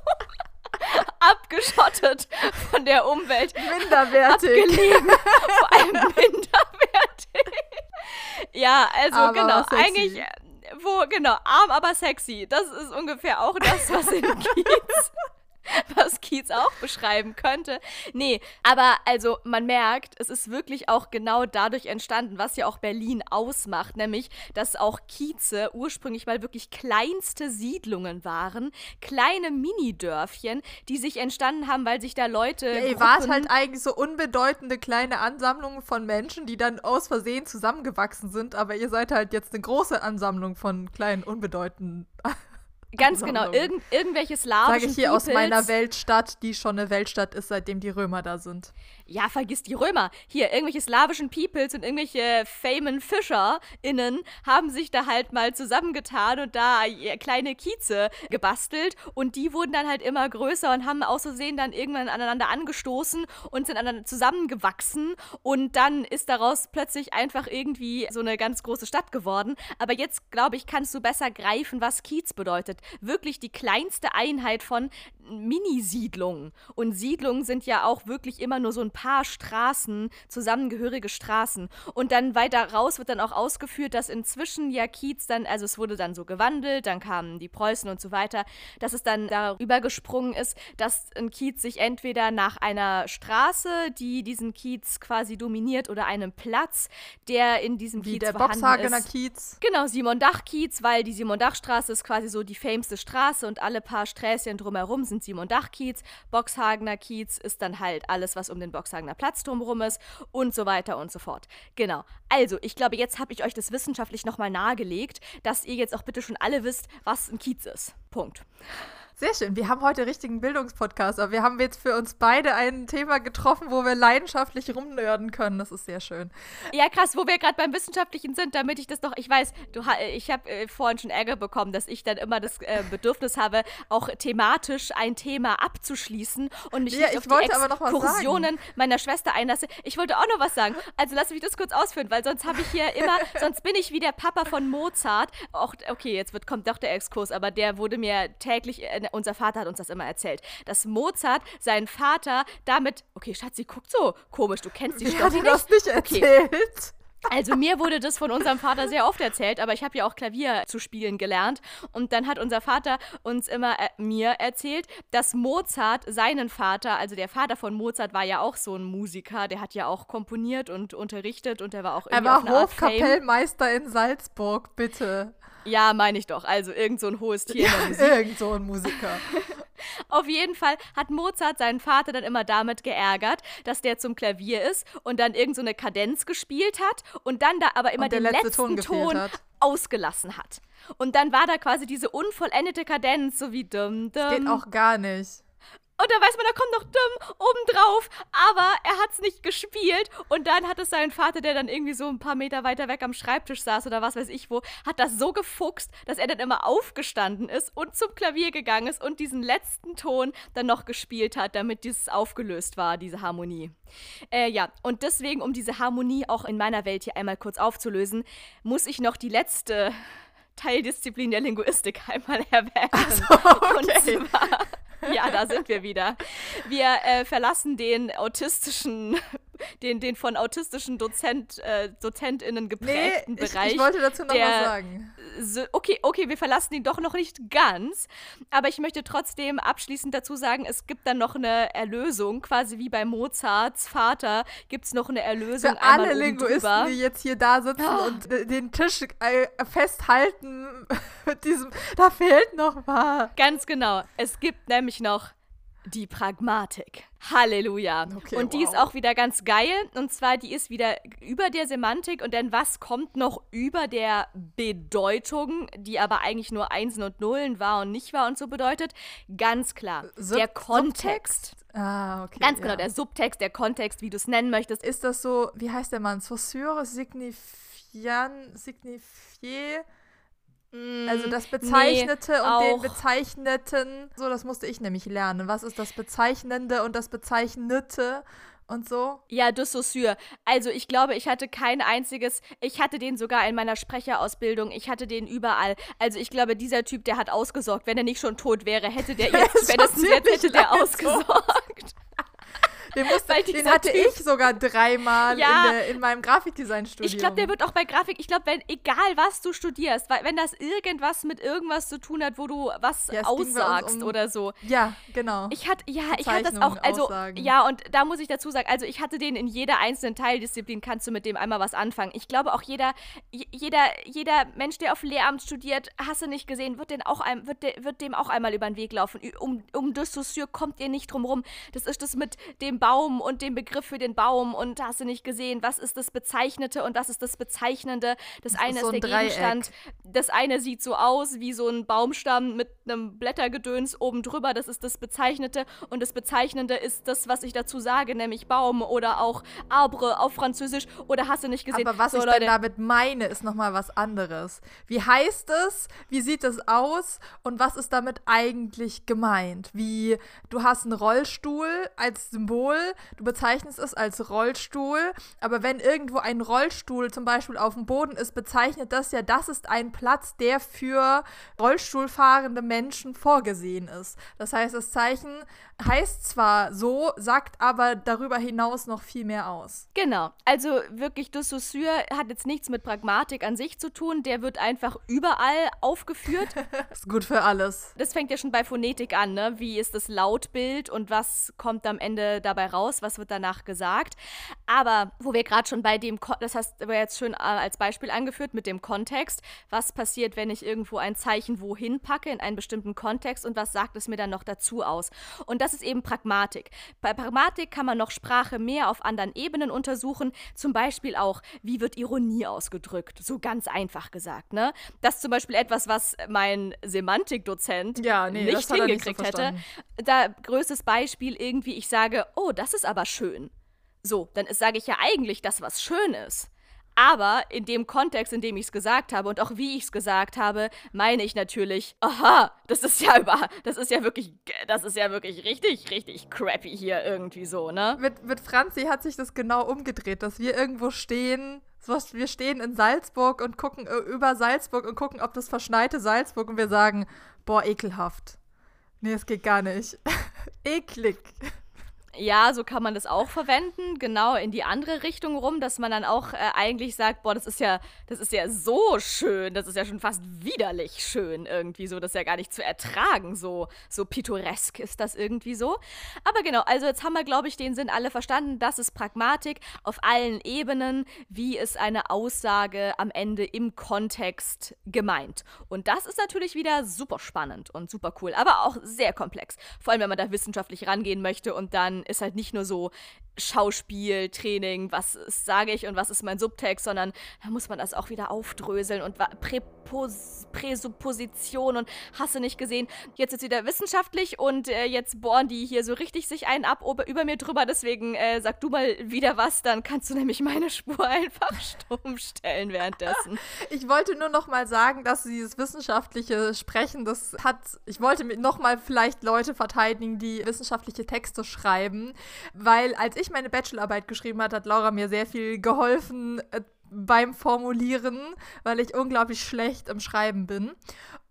Abgeschottet von der Umwelt, Minderwertig. gelegen, [laughs] vor allem minderwertig. Ja, also Aber genau, eigentlich, äh, wo, genau, arm, aber sexy. Das ist ungefähr auch das, was in [laughs] Kiez, [laughs] was Kiez auch beschreiben könnte. Nee, aber also man merkt, es ist wirklich auch genau dadurch entstanden, was ja auch Berlin ausmacht, nämlich, dass auch Kieze ursprünglich mal wirklich kleinste Siedlungen waren, kleine Minidörfchen, die sich entstanden haben, weil sich da Leute Ja, ihr wart halt eigentlich so unbedeutende kleine Ansammlungen von Menschen, die dann aus Versehen zusammengewachsen sind, aber ihr seid halt jetzt eine große Ansammlung von kleinen, unbedeutenden. Ganz [laughs] genau, irgend, irgendwelche slawischen Sage ich hier aus Peoples. meiner Weltstadt, die schon eine Weltstadt ist, seitdem die Römer da sind. Ja, vergiss die Römer. Hier, irgendwelche slawischen Peoples und irgendwelche famen FischerInnen haben sich da halt mal zusammengetan und da kleine Kieze gebastelt und die wurden dann halt immer größer und haben aus Versehen dann irgendwann aneinander angestoßen und sind aneinander zusammengewachsen und dann ist daraus plötzlich einfach irgendwie so eine ganz große Stadt geworden. Aber jetzt, glaube ich, kannst du besser greifen, was Kiez bedeutet. Wirklich die kleinste Einheit von Minisiedlungen. Und Siedlungen sind ja auch wirklich immer nur so ein paar Straßen, zusammengehörige Straßen. Und dann weiter raus wird dann auch ausgeführt, dass inzwischen ja Kiez dann, also es wurde dann so gewandelt, dann kamen die Preußen und so weiter, dass es dann darüber gesprungen ist, dass ein Kiez sich entweder nach einer Straße, die diesen Kiez quasi dominiert, oder einem Platz, der in diesem Wie Kiez der vorhanden Boxhagener ist. Kiez. Genau, Simon-Dach-Kiez, weil die Simon-Dach-Straße ist quasi so die fameste Straße und alle paar Sträßchen drumherum sind Simon-Dach-Kiez. Boxhagener Kiez ist dann halt alles, was um den Boxhagener Platz drumherum ist und so weiter und so fort. Genau. Also, ich glaube, jetzt habe ich euch das wissenschaftlich nochmal nahegelegt, dass ihr jetzt auch bitte schon alle wisst, was ein Kiez ist. Punkt. Sehr schön. Wir haben heute richtigen Bildungspodcast, aber wir haben jetzt für uns beide ein Thema getroffen, wo wir leidenschaftlich rumnörden können. Das ist sehr schön. Ja, krass, wo wir gerade beim Wissenschaftlichen sind, damit ich das doch, ich weiß, du, ich habe äh, vorhin schon Ärger bekommen, dass ich dann immer das äh, Bedürfnis habe, auch thematisch ein Thema abzuschließen und mich Ja, nicht ich auf die wollte noch was Exkursionen meiner Schwester einlasse. Ich wollte auch noch was sagen. Also lass mich das kurz ausführen, weil sonst habe ich hier immer, [laughs] sonst bin ich wie der Papa von Mozart. Auch, okay, jetzt wird, kommt doch der Exkurs, aber der wurde mir täglich in unser Vater hat uns das immer erzählt, dass Mozart seinen Vater damit, okay, Schatz, sie guckt so komisch, du kennst die Wie Story hat nicht. er das nicht erzählt? Also mir wurde das von unserem Vater sehr oft erzählt, aber ich habe ja auch Klavier zu spielen gelernt. Und dann hat unser Vater uns immer äh, mir erzählt, dass Mozart seinen Vater, also der Vater von Mozart war ja auch so ein Musiker, der hat ja auch komponiert und unterrichtet und der war auch Er irgendwie auf war. Hofkapellmeister in Salzburg, bitte. Ja, meine ich doch. Also irgend so ein hohes Tier Ja, [laughs] irgend so ein Musiker. [laughs] Auf jeden Fall hat Mozart seinen Vater dann immer damit geärgert, dass der zum Klavier ist und dann irgend so eine Kadenz gespielt hat und dann da aber immer den letzte letzten Ton Ton, ausgelassen hat. Und dann war da quasi diese unvollendete Kadenz, so wie dumm, dumm. Geht auch gar nicht. Und dann weiß man, da kommt noch dumm obendrauf, aber er hat es nicht gespielt. Und dann hat es sein Vater, der dann irgendwie so ein paar Meter weiter weg am Schreibtisch saß oder was weiß ich wo, hat das so gefuchst, dass er dann immer aufgestanden ist und zum Klavier gegangen ist und diesen letzten Ton dann noch gespielt hat, damit dieses aufgelöst war, diese Harmonie. Äh, ja, und deswegen, um diese Harmonie auch in meiner Welt hier einmal kurz aufzulösen, muss ich noch die letzte Teildisziplin der Linguistik [laughs] einmal erwähnen. okay. Und zwar, ja, da sind wir wieder. Wir äh, verlassen den autistischen, den, den von autistischen Dozent, äh, DozentInnen Nee, geprägten ich, Bereich. ich wollte dazu noch der- was sagen. so, okay, okay, wir verlassen ihn doch noch nicht ganz. Aber ich möchte trotzdem abschließend dazu sagen, es gibt dann noch eine Erlösung, quasi wie bei Mozarts Vater gibt es noch eine Erlösung. Für alle Linguisten, drüber. die jetzt hier da sitzen und äh, den Tisch äh, festhalten [laughs] mit diesem, da fehlt noch was. Ganz genau. Es gibt nämlich noch die Pragmatik. Halleluja. Okay, und die wow. ist auch wieder ganz geil. Und zwar, die ist wieder über der Semantik. Und dann was kommt noch über der Bedeutung, die aber eigentlich nur Einsen und Nullen war und nicht war und so bedeutet? Ganz klar. Sub- der Kontext. Ah, okay. Ganz genau, ja. der Subtext, der Kontext, wie du es nennen möchtest. Ist das so, wie heißt der Mann? Saussure signifian, signifier? Also das Bezeichnete und den auch. Bezeichneten. So, das musste ich nämlich lernen. Was ist das Bezeichnende und das Bezeichnete und so? Ja, de Saussure. Also ich glaube, ich hatte kein einziges, ich hatte den sogar in meiner Sprecherausbildung, ich hatte den überall. Also ich glaube, dieser Typ, der hat ausgesorgt. Wenn er nicht schon tot wäre, hätte der [laughs] jetzt, schon spätestens jetzt hätte der ausgesorgt. Den, musste, den hatte Typ- ich sogar dreimal Ja. in, der, in meinem Grafikdesign-Studium. Ich glaube, der wird auch bei Grafik, ich glaube, wenn, egal was du studierst, weil wenn das irgendwas mit irgendwas zu tun hat, wo du was Ja, aussagst um- oder so. Ja, genau. Ich hatte, ja, ich hatte das auch, also, Aussagen. ja, und da muss ich dazu sagen, also ich hatte den in jeder einzelnen Teildisziplin, kannst du mit dem einmal was anfangen. Ich glaube auch jeder, jeder, jeder Mensch, der auf Lehramt studiert, hast du nicht gesehen, wird, den auch ein, wird, de, wird dem auch einmal über den Weg laufen. Um, um Saussure kommt ihr nicht drum rum. Das ist das mit dem Baum und dem Begriff für den Baum und hast du nicht gesehen, was ist das Bezeichnete und was ist das Bezeichnende. Das, Das eine ist ist, so ein der Dreieck. Gegenstand, das eine sieht so aus wie so ein Baumstamm mit einem Blättergedöns oben drüber. Das ist das Bezeichnete. Und das Bezeichnende ist das, was ich dazu sage, nämlich Baum oder auch Arbre auf Französisch. Oder hast du nicht gesehen? Aber was so, ich Leute, dann damit meine, ist nochmal was anderes. Wie heißt es? Wie sieht es aus? Und was ist damit eigentlich gemeint? Wie, du hast einen Rollstuhl als Symbol, du bezeichnest es als Rollstuhl, aber wenn irgendwo ein Rollstuhl zum Beispiel auf dem Boden ist, bezeichnet das ja, das ist ein Platz, der für Rollstuhlfahrende Menschen vorgesehen ist. Das heißt, das Zeichen heißt zwar so, sagt aber darüber hinaus noch viel mehr aus. Genau. Also wirklich, de Saussure hat jetzt nichts mit Pragmatik an sich zu tun. Der wird einfach überall aufgeführt. [laughs] Ist gut für alles. Das fängt ja schon bei Phonetik an, ne? Wie ist das Lautbild und was kommt am Ende dabei raus? Was wird danach gesagt? Aber wo wir gerade schon bei dem, Ko das hast du jetzt schön äh, als Beispiel angeführt mit dem Kontext. Was passiert, wenn ich irgendwo ein Zeichen wohin packe in einen bestimmten Kontext und was sagt es mir dann noch dazu aus? Und das ist eben Pragmatik. Bei Pragmatik kann man noch Sprache mehr auf anderen Ebenen untersuchen. Zum Beispiel auch, wie wird Ironie ausgedrückt? So ganz einfach gesagt, ne? Das ist zum Beispiel etwas, was mein Semantikdozent Ja, nee, das nicht er nicht so hingekriegt hätte. Da größtes Beispiel irgendwie, ich sage, oh, das ist aber schön. So, dann sage ich ja eigentlich das, was schön ist. Aber in dem Kontext, in dem ich es gesagt habe und auch wie ich es gesagt habe, meine ich natürlich, aha, das ist ja über, das ist ja wirklich, das ist ja wirklich richtig, richtig crappy hier irgendwie so, ne? Mit, mit Franzi hat sich das genau umgedreht, dass wir irgendwo stehen. Wir stehen in Salzburg und gucken äh, über Salzburg und gucken, ob das verschneite Salzburg und wir sagen, boah, ekelhaft. Nee, es geht gar nicht. [laughs] Eklig. Ja, so kann man das auch verwenden, genau in die andere Richtung rum, dass man dann auch äh, eigentlich sagt, boah, das ist ja, das ist ja so schön, das ist ja schon fast widerlich schön irgendwie so, das ist ja gar nicht zu ertragen, so so pittoresk ist das irgendwie so. Aber genau, also jetzt haben wir glaube ich den Sinn alle verstanden, das ist Pragmatik auf allen Ebenen, wie ist eine Aussage am Ende im Kontext gemeint. Und das ist natürlich wieder super spannend und super cool, aber auch sehr komplex, vor allem wenn man da wissenschaftlich rangehen möchte und dann ist halt nicht nur so Schauspiel, Training, was sage ich und was ist mein Subtext, sondern da muss man das auch wieder aufdröseln und Präpos Präsupposition und hasse nicht gesehen. Jetzt ist wieder wissenschaftlich und äh, jetzt bohren die hier so richtig sich einen ab über mir drüber. Deswegen äh, sag du mal wieder was, dann kannst du nämlich meine Spur [laughs] einfach stumm stellen währenddessen. [laughs] Ich wollte nur noch mal sagen, dass dieses wissenschaftliche Sprechen, das hat, ich wollte noch mal vielleicht Leute verteidigen, die wissenschaftliche Texte schreiben, weil als ich meine Bachelorarbeit geschrieben habe, hat Laura mir sehr viel geholfen äh, beim Formulieren, weil ich unglaublich schlecht im Schreiben bin.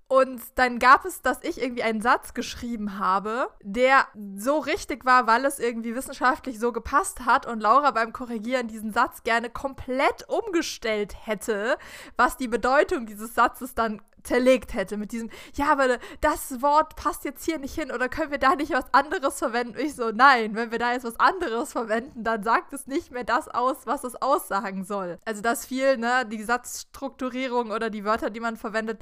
Und dann gab es, dass ich irgendwie einen Satz geschrieben habe, der so richtig war, weil es irgendwie wissenschaftlich so gepasst hat und Laura beim Korrigieren diesen Satz gerne komplett umgestellt hätte, was die Bedeutung dieses Satzes dann zerlegt hätte mit diesem, ja, aber das Wort passt jetzt hier nicht hin oder können wir da nicht was anderes verwenden? ich so, nein, wenn wir da jetzt was anderes verwenden, dann sagt es nicht mehr das aus, was es aussagen soll. Also das viel, ne, die Satzstrukturierung oder die Wörter, die man verwendet,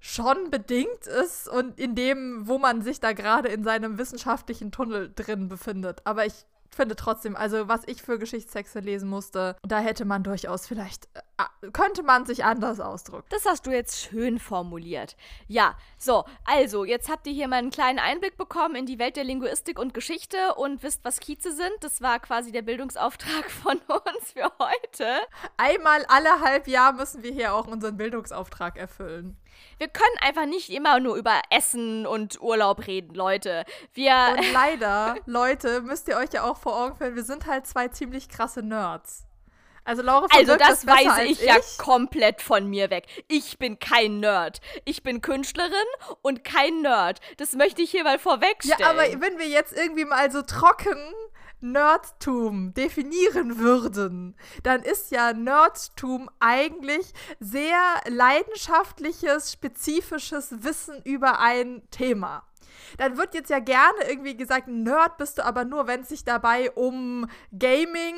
schon bedingt ist und in dem, wo man sich da gerade in seinem wissenschaftlichen Tunnel drin befindet. Aber ich finde trotzdem, also was ich für Geschichtstexte lesen musste, da hätte man durchaus vielleicht, äh, könnte man sich anders ausdrücken. Das hast du jetzt schön formuliert. Ja, so, also, jetzt habt ihr hier mal einen kleinen Einblick bekommen in die Welt der Linguistik und Geschichte und wisst, was Kieze sind. Das war quasi der Bildungsauftrag [laughs] von uns für heute. Einmal alle halb Jahr müssen wir hier auch unseren Bildungsauftrag erfüllen. Wir können einfach nicht immer nur über Essen und Urlaub reden, Leute. Wir. Und leider, Leute, müsst ihr euch ja auch vor Augen führen, wir sind halt zwei ziemlich krasse Nerds. Also Laura Also das, das weise ich, ich ja komplett von mir weg. Ich bin kein Nerd. Ich bin Künstlerin und kein Nerd. Das möchte ich hier mal vorwegstellen. Ja, aber wenn wir jetzt irgendwie mal so trocken Nerdtum definieren würden, dann ist ja Nerdtum eigentlich sehr leidenschaftliches, spezifisches Wissen über ein Thema dann wird jetzt ja gerne irgendwie gesagt, Nerd bist du aber nur, wenn es sich dabei um Gaming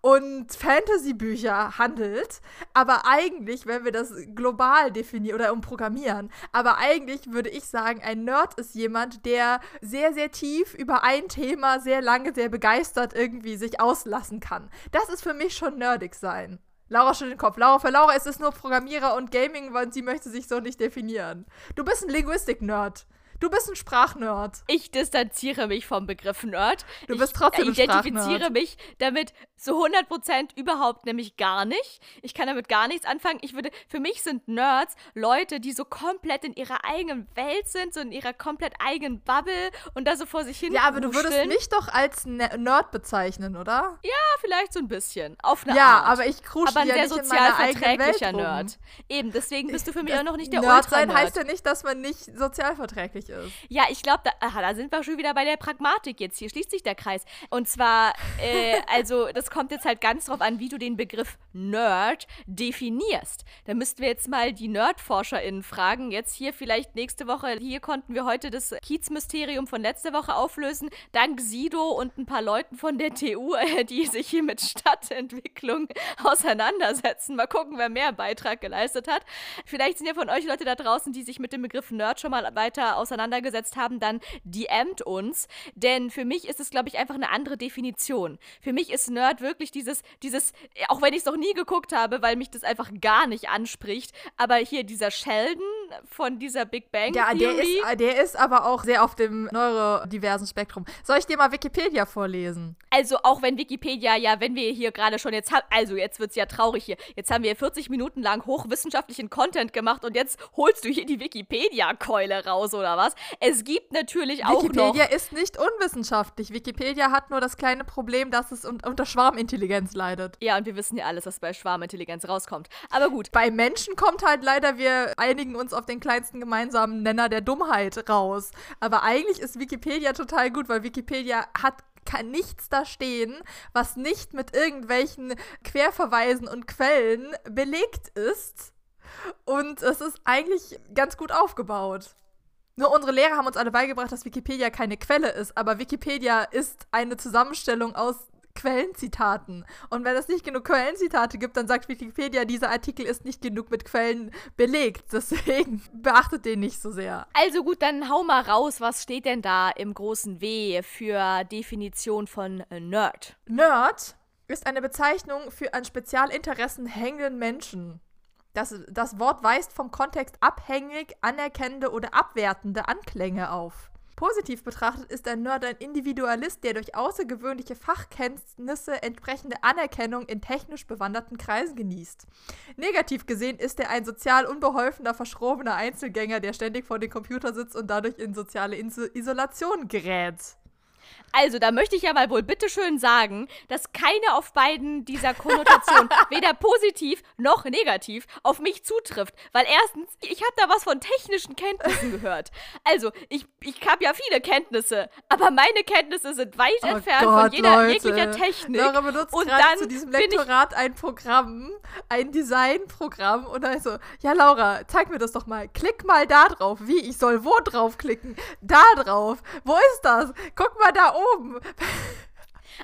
und Fantasy-Bücher handelt. Aber eigentlich, wenn wir das global definieren oder um Programmieren, aber eigentlich würde ich sagen, ein Nerd ist jemand, der sehr, sehr tief über ein Thema sehr lange, sehr begeistert irgendwie sich auslassen kann. Das ist für mich schon nerdig sein. Laura schüttelt den Kopf. Laura, für Laura ist es nur Programmierer und Gaming, weil sie möchte sich so nicht definieren. Du bist ein Linguistik-Nerd. Du bist ein Sprachnerd. Ich distanziere mich vom Begriff Nerd. Du bist trotzdem ein Ich identifiziere mich damit zu 100% überhaupt nämlich gar nicht. Ich kann damit gar nichts anfangen. Ich würde, für mich sind Nerds Leute, die so komplett in ihrer eigenen Welt sind, so in ihrer komplett eigenen Bubble und da so vor sich hin. Ja, aber du würdest mich doch als ne Nerd bezeichnen, oder? Ja, vielleicht so ein bisschen. Auf eine ja, Art. aber ich krusche aber ein ja sehr nicht sozial verträglicher Nerd. Eben, deswegen bist du für mich auch noch nicht der Nerd sein heißt ja nicht, dass man nicht sozial verträglich ist. Ja, ich glaube, da, da, sind wir schon wieder bei der Pragmatik jetzt. Hier schließt sich der Kreis. Und zwar, äh, also, das kommt jetzt halt ganz drauf an, wie du den Begriff Nerd definierst. Da müssten wir jetzt mal die Nerd-ForscherInnen fragen. Jetzt hier vielleicht nächste Woche. Hier konnten wir heute das Kiez-Mysterium von letzter Woche auflösen. Dank Sido und ein paar Leuten von der TU, äh, die sich hier mit Stadtentwicklung auseinandersetzen. Mal gucken, wer mehr Beitrag geleistet hat. Vielleicht sind ja von euch Leute da draußen, die sich mit dem Begriff Nerd schon mal weiter auseinandergesetzt gesetzt haben, dann DMt uns. Denn für mich ist es, glaube ich, einfach eine andere Definition. Für mich ist Nerd wirklich dieses, dieses, auch wenn ich es noch nie geguckt habe, weil mich das einfach gar nicht anspricht, aber hier dieser Sheldon von dieser Big Bang ja, Der ist, der ist aber auch sehr auf dem neurodiversen Spektrum. Soll ich dir mal Wikipedia vorlesen? Also auch wenn Wikipedia ja, wenn wir hier gerade schon jetzt haben, also jetzt wird es ja traurig hier, jetzt haben wir 40 Minuten lang hochwissenschaftlichen Content gemacht und jetzt holst du hier die Wikipedia-Keule raus oder was? Es gibt natürlich auch Wikipedia noch... Wikipedia ist nicht unwissenschaftlich. Wikipedia hat nur das kleine Problem, dass es un unter Schwarmintelligenz leidet. Ja, und wir wissen ja alles, was bei Schwarmintelligenz rauskommt. Aber gut. Bei Menschen kommt halt leider, wir einigen uns auf auf den kleinsten gemeinsamen Nenner der Dummheit raus. Aber eigentlich ist Wikipedia total gut, weil Wikipedia hat kann nichts da stehen, was nicht mit irgendwelchen Querverweisen und Quellen belegt ist. Und es ist eigentlich ganz gut aufgebaut. Nur unsere Lehrer haben uns alle beigebracht, dass Wikipedia keine Quelle ist, aber Wikipedia ist eine Zusammenstellung aus Quellenzitaten. Und wenn es nicht genug Quellenzitate gibt, dann sagt Wikipedia, dieser Artikel ist nicht genug mit Quellen belegt. Deswegen [laughs] beachtet den nicht so sehr. Also gut, dann hau mal raus, was steht denn da im großen W für Definition von Nerd? Nerd ist eine Bezeichnung für an Spezialinteressen hängenden Menschen. Das, das Wort weist vom Kontext abhängig, anerkennende oder abwertende Anklänge auf. Positiv betrachtet ist ein Nerd ein Individualist, der durch außergewöhnliche Fachkenntnisse entsprechende Anerkennung in technisch bewanderten Kreisen genießt. Negativ gesehen ist er ein sozial unbeholfener, verschrobener Einzelgänger, der ständig vor dem Computer sitzt und dadurch in soziale Isolation gerät. Also, da möchte ich ja mal wohl bitteschön sagen, dass keine auf beiden dieser Konnotationen, [laughs] weder positiv noch negativ, auf mich zutrifft. Weil erstens, ich habe da was von technischen Kenntnissen gehört. Also, ich, ich habe ja viele Kenntnisse, aber meine Kenntnisse sind weit oh entfernt Gott, von jeder Leute. jeglicher Technik. Laura benutzt und dann zu diesem Lektorat ein Programm, ein Designprogramm und dann so, ja Laura, zeig mir das doch mal. Klick mal da drauf. Wie? Ich soll wo draufklicken? Da drauf. Wo ist das? Guck mal da oben oben.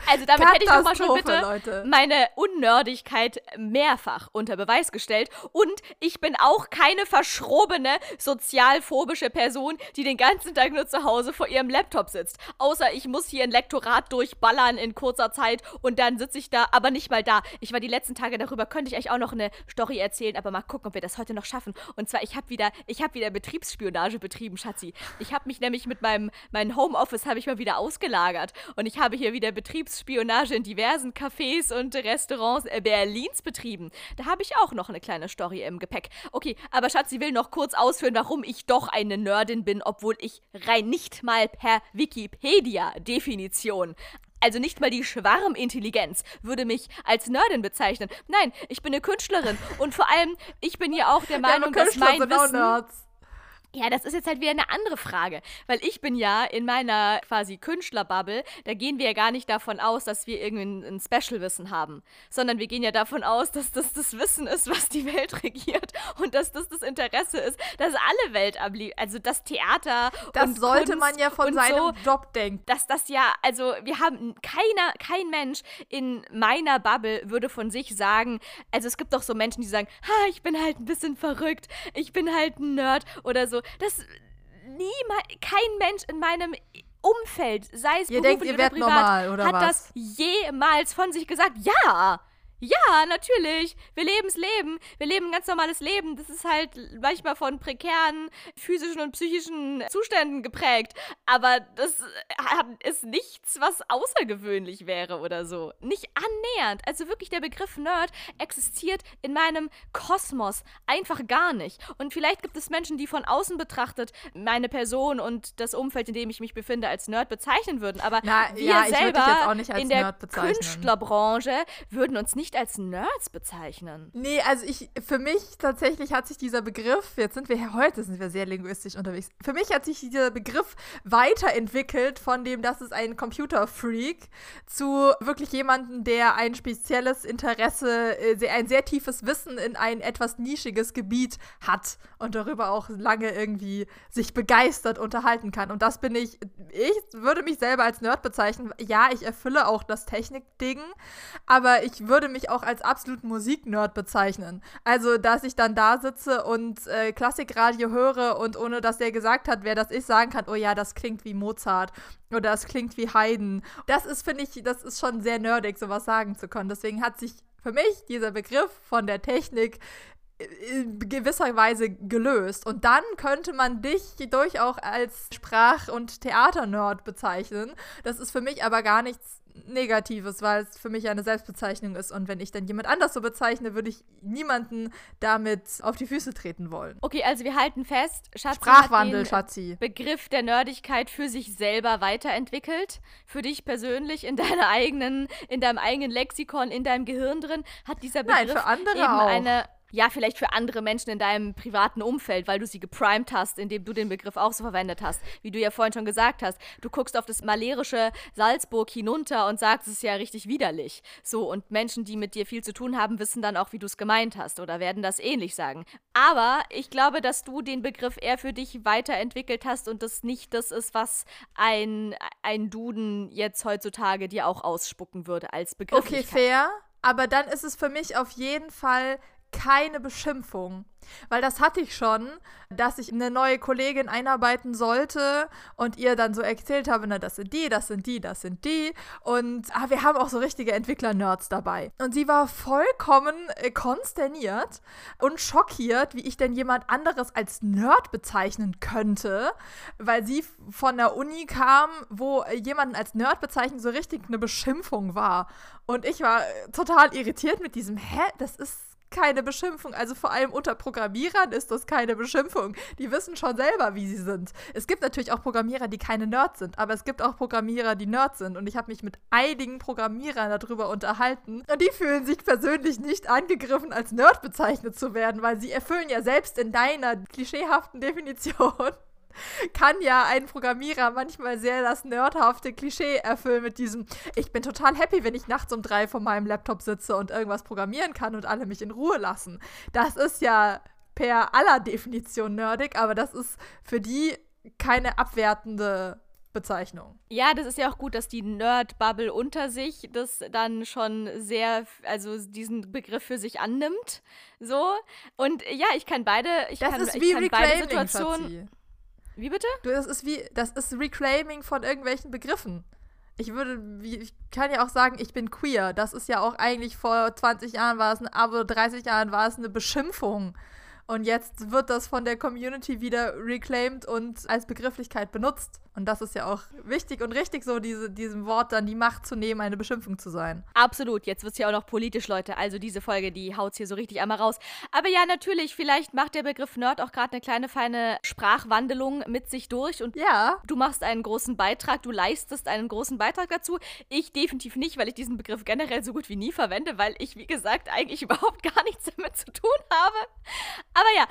Also damit hätte ich doch mal schon bitte Leute. meine Unnördigkeit mehrfach unter Beweis gestellt. Und ich bin auch keine verschrobene, sozialphobische Person, die den ganzen Tag nur zu Hause vor ihrem Laptop sitzt. Außer ich muss hier ein Lektorat durchballern in kurzer Zeit und dann sitze ich da, aber nicht mal da. Ich war die letzten Tage darüber, könnte ich euch auch noch eine Story erzählen, aber mal gucken, ob wir das heute noch schaffen. Und zwar, ich habe wieder, ich habe wieder Betriebsspionage betrieben, Schatzi. Ich habe mich nämlich mit meinem, mein Homeoffice habe ich mal wieder ausgelagert und ich habe hier wieder Betriebsspionage Betriebsspionage in diversen Cafés und Restaurants äh, Berlins betrieben. Da habe ich auch noch eine kleine Story im Gepäck. Okay, aber Schatz, sie will noch kurz ausführen, warum ich doch eine Nerdin bin, obwohl ich rein nicht mal per Wikipedia-Definition also nicht mal die Schwarmintelligenz würde mich als Nerdin bezeichnen. Nein, ich bin eine Künstlerin und vor allem, ich bin ja auch der Meinung, ja, dass mein Wissen... Nerds. Ja, das ist jetzt halt wieder eine andere Frage, weil ich bin ja in meiner quasi Künstlerbubble, da gehen wir ja gar nicht davon aus, dass wir irgendwie ein Special-Wissen haben, sondern wir gehen ja davon aus, dass das das Wissen ist, was die Welt [laughs] regiert und dass das das Interesse ist, dass alle Welt abliegt, also das Theater Das und sollte Kunst man ja von seinem so, Job denken. Dass das ja, also wir haben keiner, kein Mensch in meiner Bubble würde von sich sagen, also es gibt doch so Menschen, die sagen, ha, ich bin halt ein bisschen verrückt, ich bin halt ein Nerd oder so dass niemand, kein Mensch in meinem Umfeld, sei es ihr beruflich denkt, ihr oder privat, normal, oder hat was? das jemals von sich gesagt. Ja, ja, natürlich. Wir leben das Leben. Wir leben ein ganz normales Leben. Das ist halt manchmal von prekären physischen und psychischen Zuständen geprägt. Aber das ist nichts, was außergewöhnlich wäre oder so. Nicht annähernd. Also wirklich, der Begriff Nerd existiert in meinem Kosmos einfach gar nicht. Und vielleicht gibt es Menschen, die von außen betrachtet meine Person und das Umfeld, in dem ich mich befinde, als Nerd bezeichnen würden. Aber Na, wir ja, selber in der. Künstlerbranche würden uns nicht nicht als Nerds bezeichnen. Nee, also ich, für mich tatsächlich hat sich dieser Begriff, jetzt sind wir, heute sind wir sehr linguistisch unterwegs, für mich hat sich dieser Begriff weiterentwickelt von dem, das ist ein Computerfreak, zu wirklich jemandem, der ein spezielles Interesse, äh, ein sehr tiefes Wissen in ein etwas nischiges Gebiet hat und darüber auch lange irgendwie sich begeistert unterhalten kann. Und das bin ich, ich würde mich selber als Nerd bezeichnen. Ja, ich erfülle auch das Technikding, aber ich würde mich auch als absoluten Musiknerd bezeichnen. Also, dass ich dann da sitze und äh, Klassikradio höre und ohne dass der gesagt hat, wer das ist, sagen kann, oh ja, das klingt wie Mozart oder das klingt wie Haydn. Das ist, finde ich, das ist schon sehr nerdig, sowas sagen zu können. Deswegen hat sich für mich dieser Begriff von der Technik in gewisser Weise gelöst. Und dann könnte man dich durchaus als Sprach- und Theaternerd bezeichnen. Das ist für mich aber gar nichts Negatives, weil es für mich eine Selbstbezeichnung ist. Und wenn ich dann jemand anders so bezeichne, würde ich niemanden damit auf die Füße treten wollen. Okay, also wir halten fest, Schatzi Sprachwandel, hat den Schatzi. Begriff der Nerdigkeit für sich selber weiterentwickelt. Für dich persönlich in deiner eigenen, in deinem eigenen Lexikon, in deinem Gehirn drin, hat dieser Begriff Nein, für andere eben auch. eine ja, vielleicht für andere Menschen in deinem privaten Umfeld, weil du sie geprimed hast, indem du den Begriff auch so verwendet hast. Wie du ja vorhin schon gesagt hast, du guckst auf das malerische Salzburg hinunter und sagst, es ist ja richtig widerlich. So, und Menschen, die mit dir viel zu tun haben, wissen dann auch, wie du es gemeint hast oder werden das ähnlich sagen. Aber ich glaube, dass du den Begriff eher für dich weiterentwickelt hast und das nicht das ist, was ein, ein Duden jetzt heutzutage dir auch ausspucken würde als Begriff. Okay, fair. Aber dann ist es für mich auf jeden Fall keine Beschimpfung. Weil das hatte ich schon, dass ich eine neue Kollegin einarbeiten sollte und ihr dann so erzählt habe, na, das sind die, das sind die, das sind die. Und ah, wir haben auch so richtige Entwickler-Nerds dabei. Und sie war vollkommen äh, konsterniert und schockiert, wie ich denn jemand anderes als Nerd bezeichnen könnte, weil sie von der Uni kam, wo jemanden als Nerd bezeichnen so richtig eine Beschimpfung war. Und ich war äh, total irritiert mit diesem, hä, das ist keine Beschimpfung. Also vor allem unter Programmierern ist das keine Beschimpfung. Die wissen schon selber, wie sie sind. Es gibt natürlich auch Programmierer, die keine Nerds sind, aber es gibt auch Programmierer, die Nerds sind. Und ich habe mich mit einigen Programmierern darüber unterhalten. Und die fühlen sich persönlich nicht angegriffen, als Nerd bezeichnet zu werden, weil sie erfüllen ja selbst in deiner klischeehaften Definition kann ja ein Programmierer manchmal sehr das nerdhafte Klischee erfüllen mit diesem, ich bin total happy, wenn ich nachts um drei vor meinem Laptop sitze und irgendwas programmieren kann und alle mich in Ruhe lassen. Das ist ja per aller Definition nerdig, aber das ist für die keine abwertende Bezeichnung. Ja, das ist ja auch gut, dass die Nerd-Bubble unter sich das dann schon sehr, also diesen Begriff für sich annimmt. So. Und ja, ich kann beide, ich das kann, ist wie ich kann beide Situationen. Schatzi. Wie bitte? Du, das ist wie, das ist Reclaiming von irgendwelchen Begriffen. Ich würde, ich kann ja auch sagen, ich bin queer. Das ist ja auch eigentlich vor 20 Jahren war es eine, aber 30 Jahren war es eine Beschimpfung. Und jetzt wird das von der Community wieder reclaimed und als Begrifflichkeit benutzt. Und das ist ja auch wichtig und richtig, so diese, diesem Wort dann die Macht zu nehmen, eine Beschimpfung zu sein. Absolut. Jetzt wird es ja auch noch politisch, Leute. Also diese Folge, die haut hier so richtig einmal raus. Aber ja, natürlich, vielleicht macht der Begriff Nerd auch gerade eine kleine, feine Sprachwandelung mit sich durch. Und ja. du machst einen großen Beitrag, du leistest einen großen Beitrag dazu. Ich definitiv nicht, weil ich diesen Begriff generell so gut wie nie verwende, weil ich, wie gesagt, eigentlich [laughs] überhaupt gar nichts damit zu tun habe. Aber ja,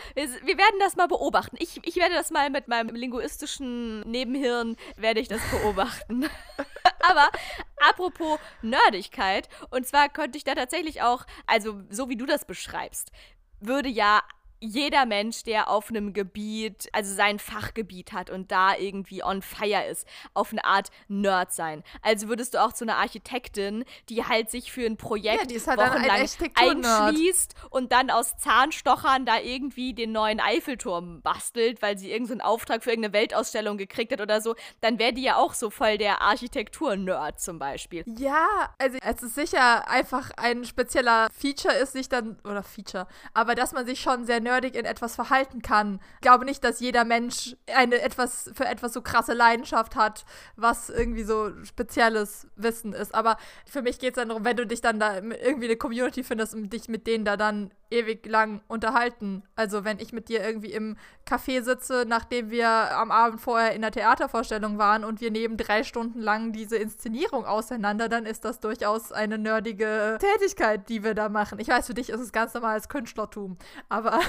wir, werden das mal beobachten. Ich, ich werde das mal mit meinem linguistischen Nebenhirn Hirn werde ich das beobachten. [laughs] Aber apropos Nerdigkeit, und zwar könnte ich da tatsächlich auch, also so wie du das beschreibst, würde ja jeder Mensch, der auf einem Gebiet, also sein Fachgebiet hat und da irgendwie on fire ist, auf eine Art Nerd sein. Also würdest du auch zu einer Architektin, die halt sich für ein Projekt ja, halt wochenlang ein einschließt und dann aus Zahnstochern da irgendwie den neuen Eiffelturm bastelt, weil sie irgendeinen so Auftrag für irgendeine Weltausstellung gekriegt hat oder so, dann wäre die ja auch so voll der Architektur-Nerd zum Beispiel. Ja, also es ist sicher einfach ein spezieller Feature ist, sich dann, oder Feature, aber dass man sich schon sehr nerdig in etwas verhalten kann. Ich glaube nicht, dass jeder Mensch eine etwas für etwas so krasse Leidenschaft hat, was irgendwie so spezielles Wissen ist. Aber für mich geht es dann darum, wenn du dich dann da irgendwie eine Community findest und dich mit denen da dann ewig lang unterhalten. Also wenn ich mit dir irgendwie im Café sitze, nachdem wir am Abend vorher in der Theatervorstellung waren und wir nehmen drei Stunden lang diese Inszenierung auseinander, dann ist das durchaus eine nerdige Tätigkeit, die wir da machen. Ich weiß, für dich ist es ganz normales Künstlertum, aber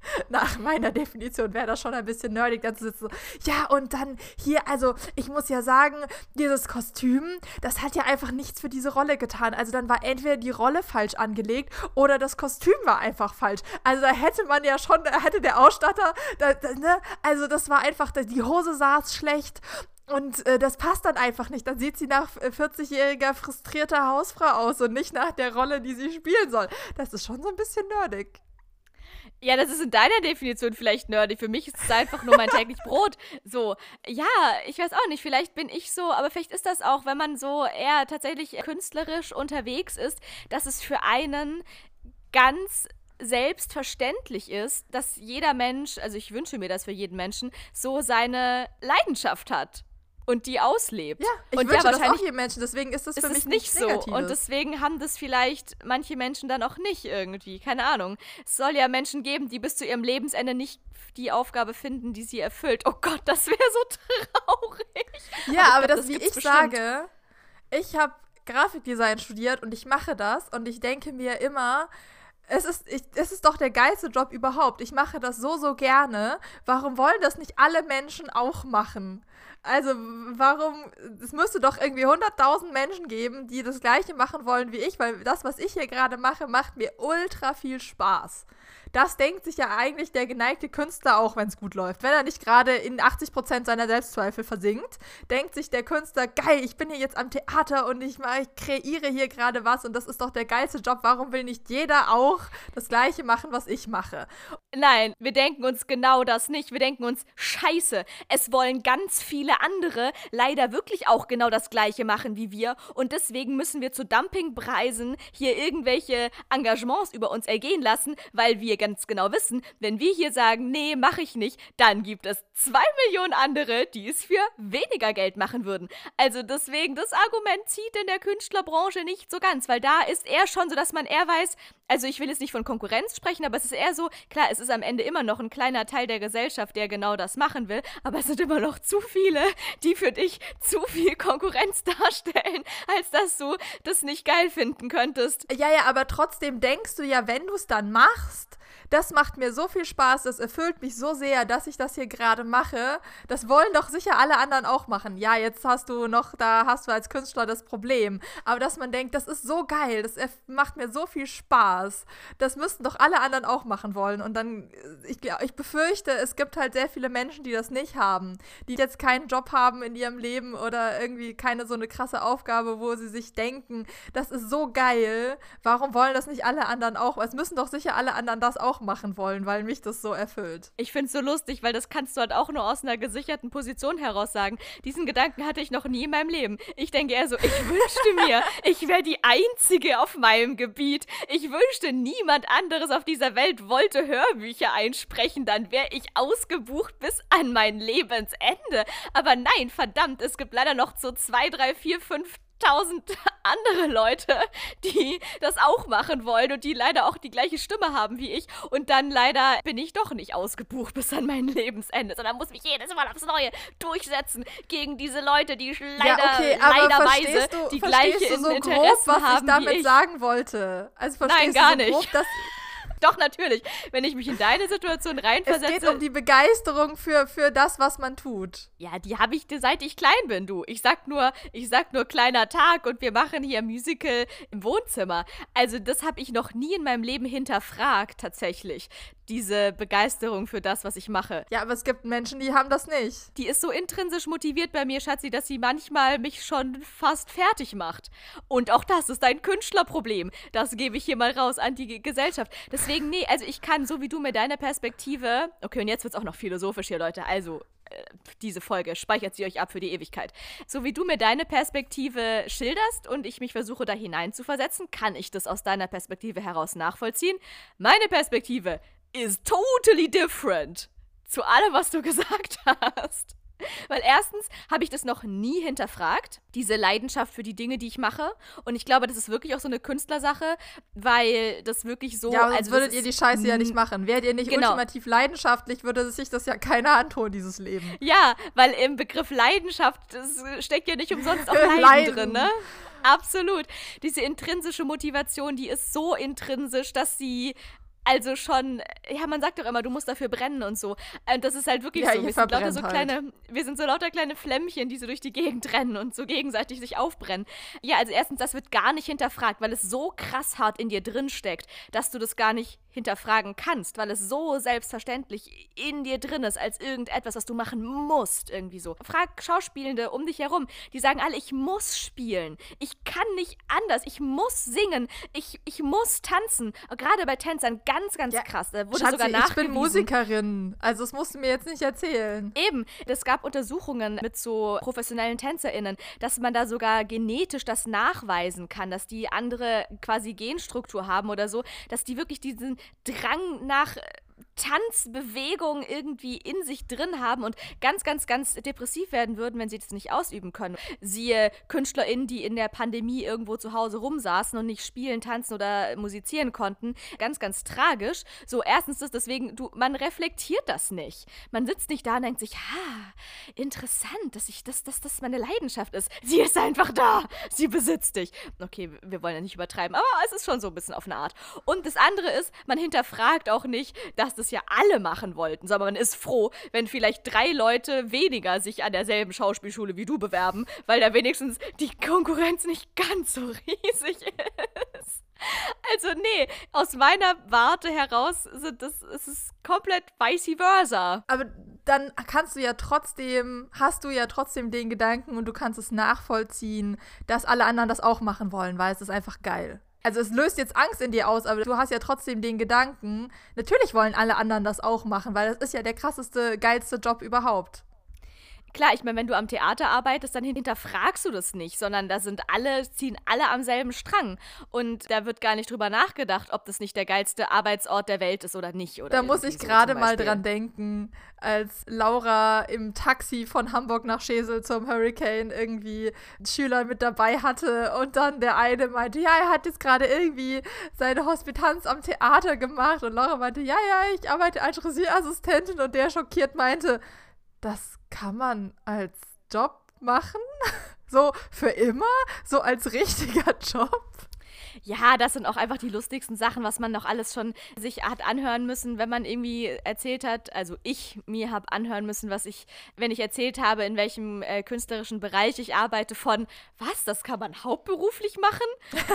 [laughs] nach meiner Definition wäre das schon ein bisschen nerdig, dann zu sitzen. Ja, und dann hier, also ich muss ja sagen, dieses Kostüm, das hat ja einfach nichts für diese Rolle getan. Also dann war entweder die Rolle falsch angelegt oder das Kostüm war einfach falsch. Also da hätte man ja schon, da hätte der Ausstatter, da, da, ne? also das war einfach, die Hose saß schlecht und äh, das passt dann einfach nicht. Dann sieht sie nach 40-jähriger frustrierter Hausfrau aus und nicht nach der Rolle, die sie spielen soll. Das ist schon so ein bisschen nerdig. Ja, das ist in deiner Definition vielleicht nerdig. Für mich ist es einfach nur mein täglich Brot. So, ja, ich weiß auch nicht. Vielleicht bin ich so, aber vielleicht ist das auch, wenn man so eher tatsächlich künstlerisch unterwegs ist, dass es für einen ganz selbstverständlich ist, dass jeder Mensch, also ich wünsche mir das für jeden Menschen, so seine Leidenschaft hat und die auslebt. Ja, ich und wünsche ja, das auch jedem Menschen, deswegen ist das für mich nicht so. Negatives. Und deswegen haben das vielleicht manche Menschen dann auch nicht irgendwie, keine Ahnung. Es soll ja Menschen geben, die bis zu ihrem Lebensende nicht die Aufgabe finden, die sie erfüllt. Oh Gott, das wäre so [laughs] traurig. Ja, aber, aber glaub, das, das, wie ich bestimmt. sage, ich habe Grafikdesign studiert und ich mache das und ich denke mir immer, Es ist, ich, es ist doch der geilste Job überhaupt. Ich mache das so, so gerne. Warum wollen das nicht alle Menschen auch machen? Also, warum, es müsste doch irgendwie 100.000 Menschen geben, die das Gleiche machen wollen wie ich, weil das, was ich hier gerade mache, macht mir ultra viel Spaß. Das denkt sich ja eigentlich der geneigte Künstler auch, wenn es gut läuft. Wenn er nicht gerade in 80% seiner Selbstzweifel versinkt, denkt sich der Künstler, geil, ich bin hier jetzt am Theater und ich, ich kreiere hier gerade was und das ist doch der geilste Job. Warum will nicht jeder auch das Gleiche machen, was ich mache? Nein, wir denken uns genau das nicht. Wir denken uns, scheiße, es wollen ganz viele andere leider wirklich auch genau das Gleiche machen wie wir und deswegen müssen wir zu Dumpingpreisen hier irgendwelche Engagements über uns ergehen lassen, weil wir ganz genau wissen, wenn wir hier sagen, nee, mache ich nicht, dann gibt es zwei Millionen andere, die es für weniger Geld machen würden. Also deswegen, das Argument zieht in der Künstlerbranche nicht so ganz, weil da ist eher schon so, dass man eher weiß, also ich will jetzt nicht von Konkurrenz sprechen, aber es ist eher so, klar, es ist am Ende immer noch ein kleiner Teil der Gesellschaft, der genau das machen will, aber es sind immer noch zu viele, die für dich zu viel Konkurrenz [laughs] darstellen, als dass du das nicht geil finden könntest. Ja, ja, aber trotzdem denkst du ja, wenn du es dann machst, das macht mir so viel Spaß, das erfüllt mich so sehr, dass ich das hier gerade mache. Das wollen doch sicher alle anderen auch machen. Ja, jetzt hast du noch, da hast du als Künstler das Problem. Aber dass man denkt, das ist so geil, das macht mir so viel Spaß. Das müssten doch alle anderen auch machen wollen. Und dann, äh, ich, ich befürchte, es gibt halt sehr viele Menschen, die das nicht haben. Die jetzt keinen Job haben in ihrem Leben oder irgendwie keine so eine krasse Aufgabe, wo sie sich denken, das ist so geil. Warum wollen das nicht alle anderen auch? Es müssen doch sicher alle anderen das auch machen wollen, weil mich das so erfüllt. Ich finde es so lustig, weil das kannst du halt auch nur aus einer gesicherten Position heraus sagen. Diesen Gedanken hatte ich noch nie in meinem Leben. Ich denke eher so, ich [laughs] wünschte mir, ich wäre die Einzige auf meinem Gebiet. Ich wünschte, niemand anderes auf dieser Welt wollte Hörbücher einsprechen. Dann wäre ich ausgebucht bis an mein Lebensende. Aber nein, verdammt, es gibt leider noch so zwei, drei, vier, fünf tausend [laughs] andere Leute, die das auch machen wollen und die leider auch die gleiche Stimme haben wie ich. Und dann leider bin ich doch nicht ausgebucht bis an mein Lebensende, sondern muss mich jedes Mal aufs Neue durchsetzen gegen diese Leute, die leider, ja, okay, leiderweise du, die gleiche du so Interessen grob, was haben ich damit wie ich. sagen wollte. Also verstehst Nein, gar du so grob, nicht. [laughs] Doch, natürlich. Wenn ich mich in deine Situation reinversetze. Es geht um die Begeisterung für, für das, was man tut. Ja, die habe ich seit ich klein bin, du. Ich sag nur, ich sag nur kleiner Tag und wir machen hier Musical im Wohnzimmer. Also, das habe ich noch nie in meinem Leben hinterfragt, tatsächlich diese Begeisterung für das, was ich mache. Ja, aber es gibt Menschen, die haben das nicht. Die ist so intrinsisch motiviert bei mir, Schatzi, dass sie manchmal mich schon fast fertig macht. Und auch das ist ein Künstlerproblem. Das gebe ich hier mal raus an die Gesellschaft. Deswegen, nee, also ich kann, so wie du mir deine Perspektive. Okay, und jetzt wird es auch noch philosophisch hier, Leute. Also, äh, diese Folge speichert sie euch ab für die Ewigkeit. So wie du mir deine Perspektive schilderst und ich mich versuche da hinein zu versetzen, kann ich das aus deiner Perspektive heraus nachvollziehen. Meine Perspektive is totally different zu allem, was du [laughs] gesagt hast. Weil erstens habe ich das noch nie hinterfragt, diese Leidenschaft für die Dinge, die ich mache. Und ich glaube, das ist wirklich auch so eine Künstlersache, weil das wirklich so. Ja, also würdet ihr die Scheiße ja nicht machen. Wärt ihr nicht genau. ultimativ leidenschaftlich, würde sich das ja keiner antun, dieses Leben. Ja, weil im Begriff Leidenschaft steckt ja nicht umsonst [laughs] auch Leiden, Leiden. drin, ne? Absolut. Diese intrinsische Motivation, die ist so intrinsisch, dass sie also schon, ja, man sagt doch immer, du musst dafür brennen und so. Und das ist halt wirklich ja, so. Wir sind lauter so halt. kleine, wir sind so lauter kleine Flämmchen, die so durch die Gegend rennen und so gegenseitig sich aufbrennen. Ja, also erstens, das wird gar nicht hinterfragt, weil es so krass hart in dir drin steckt, dass du das gar nicht hinterfragen kannst, weil es so selbstverständlich in dir drin ist, als irgendetwas, was du machen musst, irgendwie so. Frag Schauspielende um dich herum, die sagen alle, ich muss spielen, ich kann nicht anders, ich muss singen, ich, ich muss tanzen. Gerade bei Tänzern ganz, ganz ja, krass. Da wurde Schatzi, sogar nachgewiesen. ich bin Musikerin, also das musst du mir jetzt nicht erzählen. Eben, es gab Untersuchungen mit so professionellen TänzerInnen, dass man da sogar genetisch das nachweisen kann, dass die andere quasi Genstruktur haben oder so, dass die wirklich diesen Drang nach Tanzbewegung irgendwie in sich drin haben und ganz, ganz, ganz depressiv werden würden, wenn sie das nicht ausüben können. Siehe KünstlerInnen, die in der Pandemie irgendwo zu Hause rumsaßen und nicht spielen, tanzen oder musizieren konnten. Ganz, ganz tragisch. So, erstens ist deswegen, du, man reflektiert das nicht. Man sitzt nicht da und denkt sich, ha, interessant, dass ich, dass, dass das meine Leidenschaft ist. Sie ist einfach da. Sie besitzt dich. Okay, wir wollen ja nicht übertreiben, aber es ist schon so ein bisschen auf eine Art. Und das andere ist, man hinterfragt auch nicht, dass das ja alle machen wollten, sondern man ist froh, wenn vielleicht drei Leute weniger sich an derselben Schauspielschule wie du bewerben, weil da wenigstens die Konkurrenz nicht ganz so [laughs] riesig ist. Also nee, aus meiner Warte heraus sind das, es ist komplett vice versa. Aber dann kannst du ja trotzdem, hast du ja trotzdem den Gedanken und du kannst es nachvollziehen, dass alle anderen das auch machen wollen, weil es ist einfach geil. Also es löst jetzt Angst in dir aus, aber du hast ja trotzdem den Gedanken, natürlich wollen alle anderen das auch machen, weil das ist ja der krasseste, geilste Job überhaupt. Klar, ich meine, wenn du am Theater arbeitest, dann hinterfragst du das nicht, sondern da sind alle, ziehen alle am selben Strang. Und da wird gar nicht drüber nachgedacht, ob das nicht der geilste Arbeitsort der Welt ist oder nicht. Oder da muss ich so gerade mal dran denken, als Laura im Taxi von Hamburg nach Schesel zum Hurricane irgendwie Schüler mit dabei hatte und dann der eine meinte, ja, er hat jetzt gerade irgendwie seine Hospitanz am Theater gemacht und Laura meinte, ja, ja, ich arbeite als Regierassistentin und der schockiert meinte, das kann man als Job machen? [laughs] So für immer? So als richtiger [laughs] Job? Ja, das sind auch einfach die lustigsten Sachen, was man noch alles schon sich hat anhören müssen, wenn man irgendwie erzählt hat. Also ich mir habe anhören müssen, was ich, wenn ich erzählt habe, in welchem äh, künstlerischen Bereich ich arbeite, von was, das kann man hauptberuflich machen?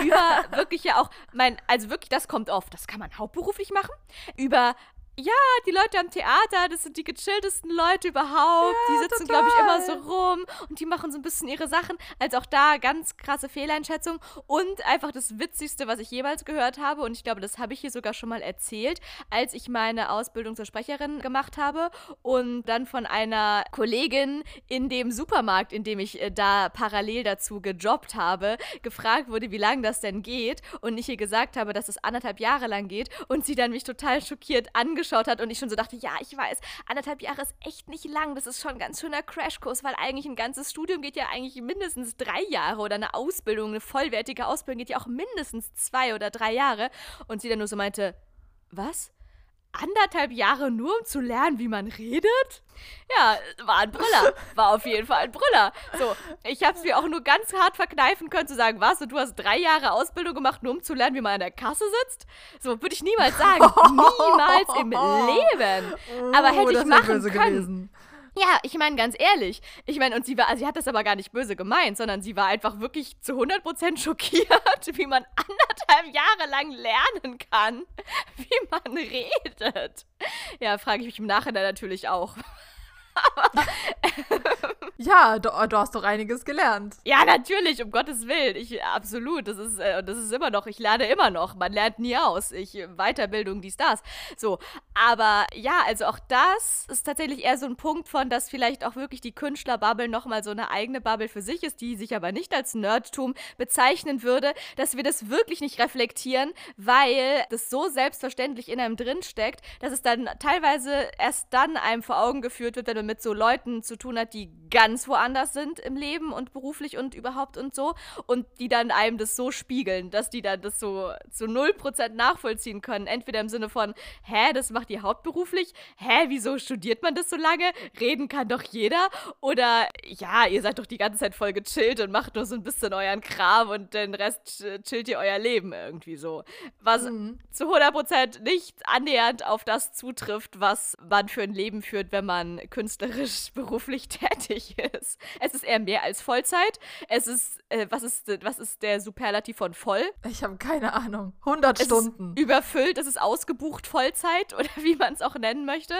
Über [laughs] wirklich ja auch, mein, also wirklich, das kommt oft, das kann man hauptberuflich machen. Über ja, die Leute am Theater, das sind die gechilltesten Leute überhaupt. Ja, die sitzen, glaube ich, immer so rum und die machen so ein bisschen ihre Sachen. Also auch da ganz krasse Fehleinschätzung. Und einfach das Witzigste, was ich jemals gehört habe, und ich glaube, das habe ich hier sogar schon mal erzählt, als ich meine Ausbildung zur Sprecherin gemacht habe und dann von einer Kollegin in dem Supermarkt, in dem ich äh, da parallel dazu gejobbt habe, gefragt wurde, wie lange das denn geht. Und ich ihr gesagt habe, dass es anderthalb Jahre lang geht. Und sie dann mich total schockiert angeschaut angeschaut hat und ich schon so dachte, ja, ich weiß, anderthalb Jahre ist echt nicht lang. Das ist schon ein ganz schöner Crashkurs, weil eigentlich ein ganzes Studium geht ja eigentlich mindestens drei Jahre oder eine Ausbildung, eine vollwertige Ausbildung geht ja auch mindestens zwei oder drei Jahre. Und sie dann nur so meinte, was? Anderthalb Jahre nur, um zu lernen, wie man redet? Ja, war ein Brüller. War auf jeden Fall ein Brüller. So, ich habe es mir auch nur ganz hart verkneifen können, zu sagen, was, und du hast drei Jahre Ausbildung gemacht, nur um zu lernen, wie man an der Kasse sitzt? So, würde ich niemals sagen. [laughs] niemals im Leben. Aber hätte oh, ich machen können. Gewesen. Ja, ich meine ganz ehrlich. Ich meine, und sie war, also sie hat das aber gar nicht böse gemeint, sondern sie war einfach wirklich zu 100% schockiert, [laughs] wie man anderthalb Jahre lang lernen kann, [laughs] wie man redet. Ja, frage ich mich im Nachhinein natürlich auch. [laughs] ja, du, du, hast doch einiges gelernt. Ja, natürlich, um Gottes Willen. Ich, absolut. Das ist, äh, das ist immer noch, ich lerne immer noch. Man lernt nie aus. Ich, Weiterbildung, dies, das. So. Aber ja, also auch das ist tatsächlich eher so ein Punkt von, dass vielleicht auch wirklich die Künstlerbubble nochmal so eine eigene Bubble für sich ist, die sich aber nicht als Nerdtum bezeichnen würde, dass wir das wirklich nicht reflektieren, weil das so selbstverständlich in einem drinsteckt, dass es dann teilweise erst dann einem vor Augen geführt wird, wenn man mit so Leuten zu tun hat, die ganz woanders sind im Leben und beruflich und überhaupt und so und die dann einem das so spiegeln, dass die dann das so zu 0% nachvollziehen können. Entweder im Sinne von, hä, das macht ihr hauptberuflich? Hä, wieso studiert man das so lange? Reden kann doch jeder? Oder, ja, ihr seid doch die ganze Zeit voll gechillt und macht nur so ein bisschen euren Kram und den Rest chillt ihr euer Leben irgendwie so. Was mhm. zu 100% nicht annähernd auf das zutrifft, was man für ein Leben führt, wenn man Künstler künstlerisch [laughs] beruflich tätig ist. Es ist eher mehr als Vollzeit. Es ist, äh, was ist, was ist der Superlativ von voll? Ich habe keine Ahnung. 100 es Stunden. Ist überfüllt, es ist ausgebucht Vollzeit [laughs] oder wie man es auch nennen möchte.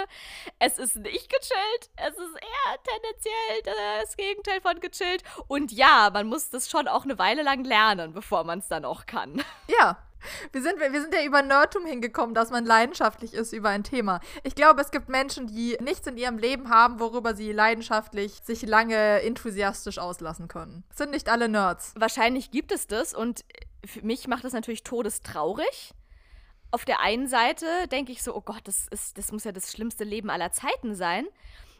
Es ist nicht gechillt. Es ist eher tendenziell das Gegenteil von gechillt. Und ja, man muss das schon auch eine Weile lang lernen, bevor man es dann auch kann. Ja, wir sind, wir sind ja über Nerdtum hingekommen, dass man leidenschaftlich ist über ein Thema. Ich glaube, es gibt Menschen, die nichts in ihrem Leben haben, worüber sie leidenschaftlich sich lange enthusiastisch auslassen können. Es sind nicht alle Nerds. Wahrscheinlich gibt es das und für mich macht das natürlich todestraurig. auf der einen Seite denke ich so, oh Gott, das, ist, das muss ja das schlimmste Leben aller Zeiten sein.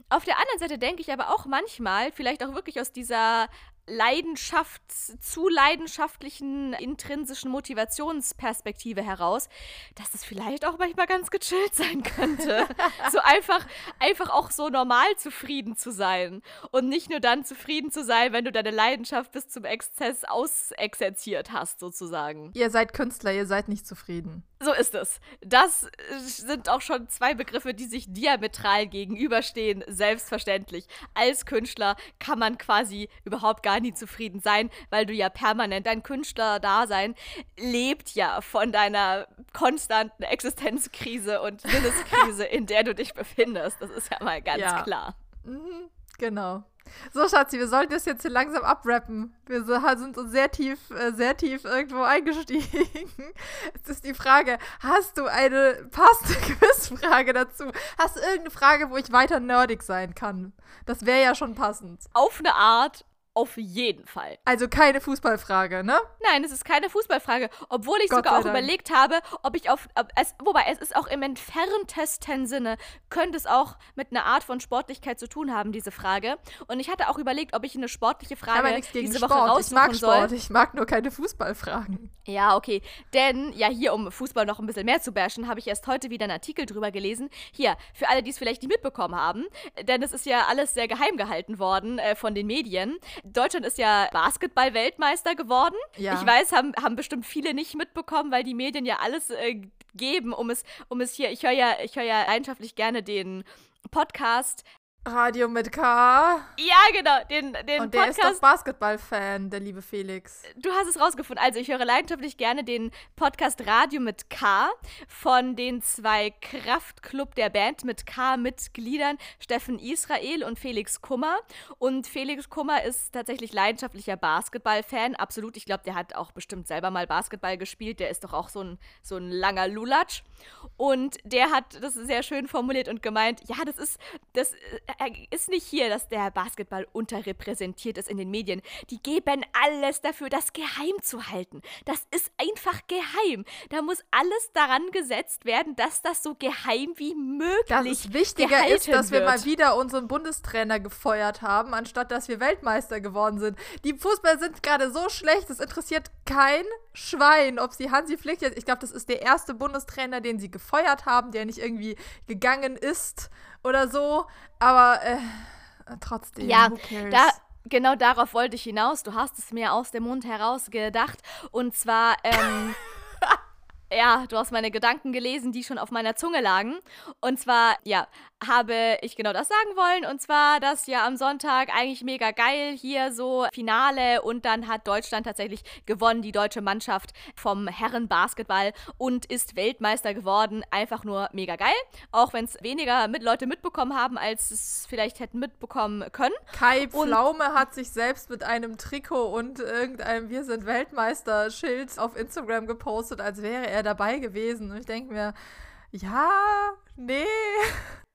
Auf der anderen Seite denke ich aber auch manchmal, vielleicht auch wirklich aus dieser Leidenschaft, zu leidenschaftlichen intrinsischen Motivationsperspektive heraus, dass es vielleicht auch manchmal ganz gechillt sein könnte. [laughs] so einfach, einfach auch so normal zufrieden zu sein. Und nicht nur dann zufrieden zu sein, wenn du deine Leidenschaft bis zum Exzess ausexerziert hast, sozusagen. Ihr seid Künstler, ihr seid nicht zufrieden. So ist es. Das sind auch schon zwei Begriffe, die sich diametral gegenüberstehen. Selbstverständlich. Als Künstler kann man quasi überhaupt gar nie zufrieden sein, weil du ja permanent dein Künstlerdasein lebt ja von deiner konstanten Existenzkrise und [laughs] Sinneskrise, in der du dich befindest. Das ist ja mal ganz ja. klar. Mhm, genau. So, Schatzi, wir sollten das jetzt hier langsam abrappen. Wir sind so sehr tief, äh, sehr tief irgendwo eingestiegen. [laughs] Jetzt ist die Frage, hast du eine passende [laughs] Quizfrage dazu? Hast du irgendeine Frage, wo ich weiter nerdig sein kann? Das wäre ja schon passend. Auf eine Art auf jeden Fall. Also keine Fußballfrage, ne? Nein, es ist keine Fußballfrage. Obwohl ich Gott sogar auch Dank. überlegt habe, ob ich auf. Ob es, wobei, es ist auch im entferntesten Sinne, könnte es auch mit einer Art von Sportlichkeit zu tun haben, diese Frage. Und ich hatte auch überlegt, ob ich eine sportliche Frage diese Woche Sport. raussuchen ich mag Sport, soll. Ich mag nur keine Fußballfragen. Ja, okay. Denn, ja, hier, um Fußball noch ein bisschen mehr zu bashen, habe ich erst heute wieder einen Artikel drüber gelesen. Hier, für alle, die es vielleicht nicht mitbekommen haben, denn es ist ja alles sehr geheim gehalten worden äh, von den Medien. Deutschland ist ja Basketball-Weltmeister geworden. Ja. Ich weiß, haben, haben bestimmt viele nicht mitbekommen, weil die Medien ja alles äh, geben, um es, um es hier, ich höre ja, ich höre ja leidenschaftlich gerne den Podcast Radio mit K. Ja, genau, den, den Und der Podcast. ist doch Basketball-Fan, der liebe Felix. Du hast es rausgefunden. Also ich höre leidenschaftlich gerne den Podcast Radio mit K von den zwei Kraftclub der Band mit K-Mitgliedern Steffen Israel und Felix Kummer. Und Felix Kummer ist tatsächlich leidenschaftlicher Basketball-Fan. Absolut. Ich glaube, der hat auch bestimmt selber mal Basketball gespielt. Der ist doch auch so ein, so ein langer Lulatsch. Und der hat das sehr schön formuliert und gemeint, ja, das ist, das ist nicht hier, dass der Basketball unterrepräsentiert ist in den Medien. Die geben alles dafür, das geheim zu halten. Das ist einfach geheim. Da muss alles daran gesetzt werden, dass das so geheim wie möglich Dass es wichtiger ist, dass wird. wir mal wieder unseren Bundestrainer gefeuert haben, anstatt dass wir Weltmeister geworden sind. Die Fußball sind gerade so schlecht, es interessiert kein Schwein, ob sie Hansi Flick jetzt, ich glaube, das ist der erste Bundestrainer, den sie gefeuert haben, der nicht irgendwie gegangen ist oder so. Aber äh, trotzdem. Ja, da, genau darauf wollte ich hinaus. Du hast es mir aus dem Mund heraus gedacht. Und zwar, ähm, [laughs] ja, du hast meine Gedanken gelesen, die schon auf meiner Zunge lagen. Und zwar, ja, habe ich genau das sagen wollen. Und zwar, dass ja am Sonntag eigentlich mega geil hier so Finale und dann hat Deutschland tatsächlich gewonnen, die deutsche Mannschaft vom Herrenbasketball und ist Weltmeister geworden. Einfach nur mega geil. Auch wenn es weniger mit Leute mitbekommen haben, als es vielleicht hätten mitbekommen können. Kai Pflaume und hat sich selbst mit einem Trikot und irgendeinem Wir sind Weltmeister-Schild auf Instagram gepostet, als wäre er dabei gewesen. Und ich denke mir, ja, nee.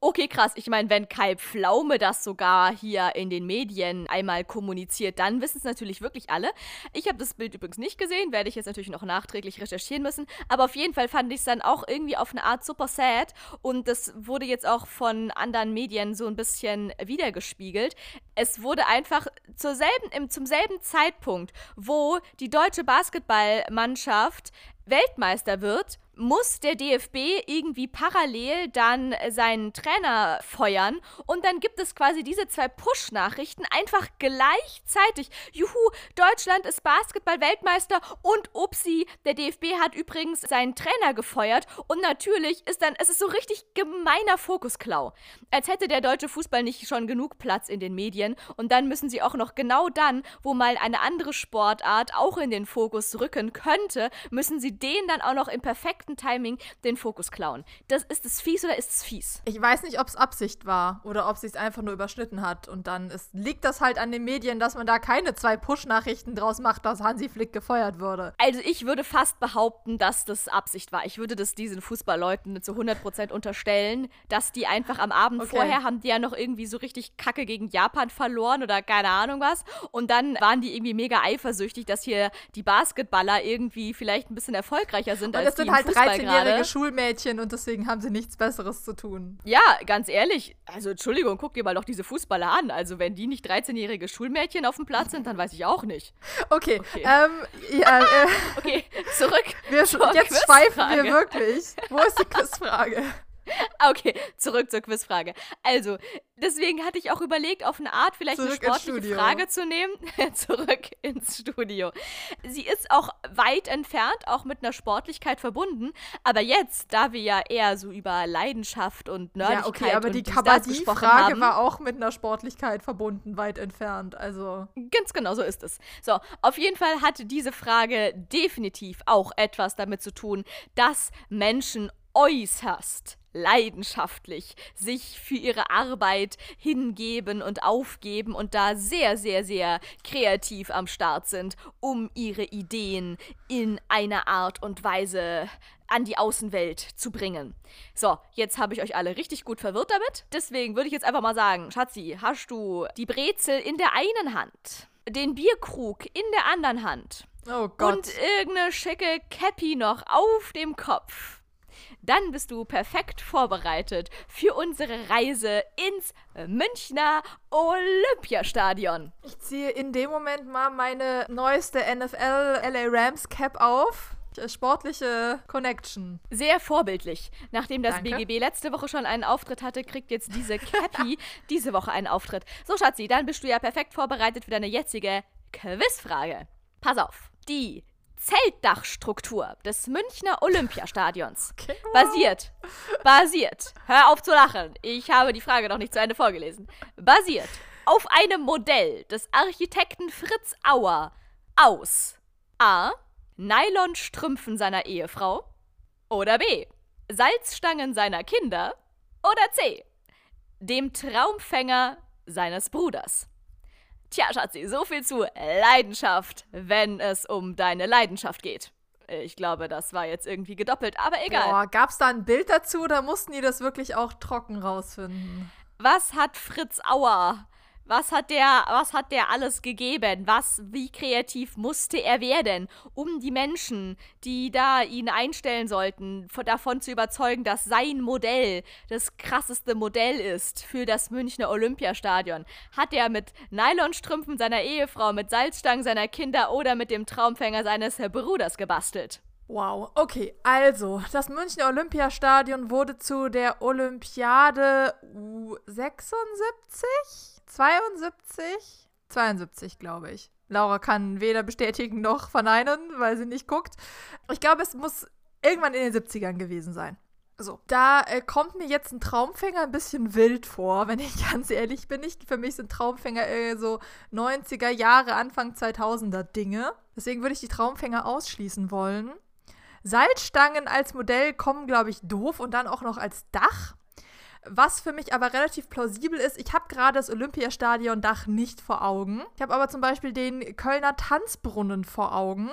Okay, krass. Ich meine, wenn Kai Pflaume das sogar hier in den Medien einmal kommuniziert, dann wissen es natürlich wirklich alle. Ich habe das Bild übrigens nicht gesehen, werde ich jetzt natürlich noch nachträglich recherchieren müssen. Aber auf jeden Fall fand ich es dann auch irgendwie auf eine Art super sad. Und das wurde jetzt auch von anderen Medien so ein bisschen wiedergespiegelt. Es wurde einfach zur selben, im, zum selben Zeitpunkt, wo die deutsche Basketballmannschaft Weltmeister wird, muss der DFB irgendwie parallel dann seinen Trainer feuern und dann gibt es quasi diese zwei Push-Nachrichten einfach gleichzeitig. Juhu, Deutschland ist Basketball-Weltmeister und upsi, der DFB hat übrigens seinen Trainer gefeuert und natürlich ist dann, es ist so richtig gemeiner Fokusklau. Als hätte der deutsche Fußball nicht schon genug Platz in den Medien und dann müssen sie auch noch genau dann, wo mal eine andere Sportart auch in den Fokus rücken könnte, müssen sie den dann auch noch im perfekten perfekten Timing den Fokus klauen. Das, ist es fies oder ist es fies? Ich weiß nicht, ob es Absicht war oder ob sie es einfach nur überschnitten hat. Und dann ist, liegt das halt an den Medien, dass man da keine zwei Push-Nachrichten draus macht, dass Hansi Flick gefeuert wurde. Also ich würde fast behaupten, dass das Absicht war. Ich würde das diesen Fußballleuten zu 100% unterstellen, dass die einfach am Abend okay. vorher haben die ja noch irgendwie so richtig Kacke gegen Japan verloren oder keine Ahnung was. Und dann waren die irgendwie mega eifersüchtig, dass hier die Basketballer irgendwie vielleicht ein bisschen erfolgreicher sind und als die sind halt 13-jährige Schulmädchen und deswegen haben sie nichts Besseres zu tun. Ja, ganz ehrlich, also Entschuldigung, guck dir mal doch diese Fußballer an. Also wenn die nicht 13-jährige Schulmädchen auf dem Platz sind, dann weiß ich auch nicht. Okay, okay, ähm, ja, [laughs] äh, okay zurück. Wir, jetzt schweifen wir wirklich. Wo ist die Quizfrage? [laughs] Okay, zurück zur Quizfrage. Also, deswegen hatte ich auch überlegt, auf eine Art vielleicht zurück eine sportliche Frage zu nehmen. [laughs] zurück ins Studio. Sie ist auch weit entfernt, auch mit einer Sportlichkeit verbunden. Aber jetzt, da wir ja eher so über Leidenschaft und Nerdigkeit Ja, okay, aber die Kabaddi-Frage war auch mit einer Sportlichkeit verbunden, weit entfernt. Also. Ganz genau, so ist es. So, auf jeden Fall hatte diese Frage definitiv auch etwas damit zu tun, dass Menschen äußerst leidenschaftlich sich für ihre Arbeit hingeben und aufgeben und da sehr, sehr, sehr kreativ am Start sind, um ihre Ideen in einer Art und Weise an die Außenwelt zu bringen. So, jetzt habe ich euch alle richtig gut verwirrt damit. Deswegen würde ich jetzt einfach mal sagen, Schatzi, hast du die Brezel in der einen Hand, den Bierkrug in der anderen Hand oh Gott. und irgendeine schicke Cappy noch auf dem Kopf dann bist du perfekt vorbereitet für unsere Reise ins Münchner Olympiastadion. Ich ziehe in dem Moment mal meine neueste NFL LA Rams Cap auf sportliche Connection. Sehr vorbildlich. Nachdem das Danke. BGB letzte Woche schon einen Auftritt hatte, kriegt jetzt diese Cappy [laughs] diese Woche einen Auftritt. So, Schatzi, dann bist du ja perfekt vorbereitet für deine jetzige Quizfrage. Pass auf. Die Zeltdachstruktur des Münchner Olympiastadions [laughs] okay. basiert, basiert, hör auf zu lachen, ich habe die Frage noch nicht zu Ende vorgelesen, basiert auf einem Modell des Architekten Fritz Auer aus A. Nylonstrümpfen seiner Ehefrau oder B. Salzstangen seiner Kinder oder C. dem Traumfänger seines Bruders. Tja, Schatzi, so viel zu Leidenschaft, wenn es um deine Leidenschaft geht. Ich glaube, das war jetzt irgendwie gedoppelt, aber egal. Boah, gab's da ein Bild dazu oder mussten die das wirklich auch trocken rausfinden? Was hat Fritz Auer was hat der, was hat der alles gegeben? Was, wie kreativ musste er werden, um die Menschen, die da ihn einstellen sollten, davon zu überzeugen, dass sein Modell das krasseste Modell ist für das Münchner Olympiastadion? Hat er mit Nylonstrümpfen seiner Ehefrau, mit Salzstangen seiner Kinder oder mit dem Traumfänger seines Bruders gebastelt? Wow, okay, also das Münchner Olympiastadion wurde zu der Olympiade U76 72? 72, glaube ich. Laura kann weder bestätigen noch verneinen, weil sie nicht guckt. Ich glaube, es muss irgendwann in den 70ern gewesen sein. So, da äh, kommt mir jetzt ein Traumfänger ein bisschen wild vor, [laughs] wenn ich ganz ehrlich bin. Ich, für mich sind Traumfänger äh, so 90er Jahre, Anfang 2000er Dinge. Deswegen würde ich die Traumfänger ausschließen wollen. Salzstangen als Modell kommen, glaube ich, doof und dann auch noch als Dach. Was für mich aber relativ plausibel ist, ich habe gerade das Olympiastadion-Dach nicht vor Augen. Ich habe aber zum Beispiel den Kölner Tanzbrunnen vor Augen.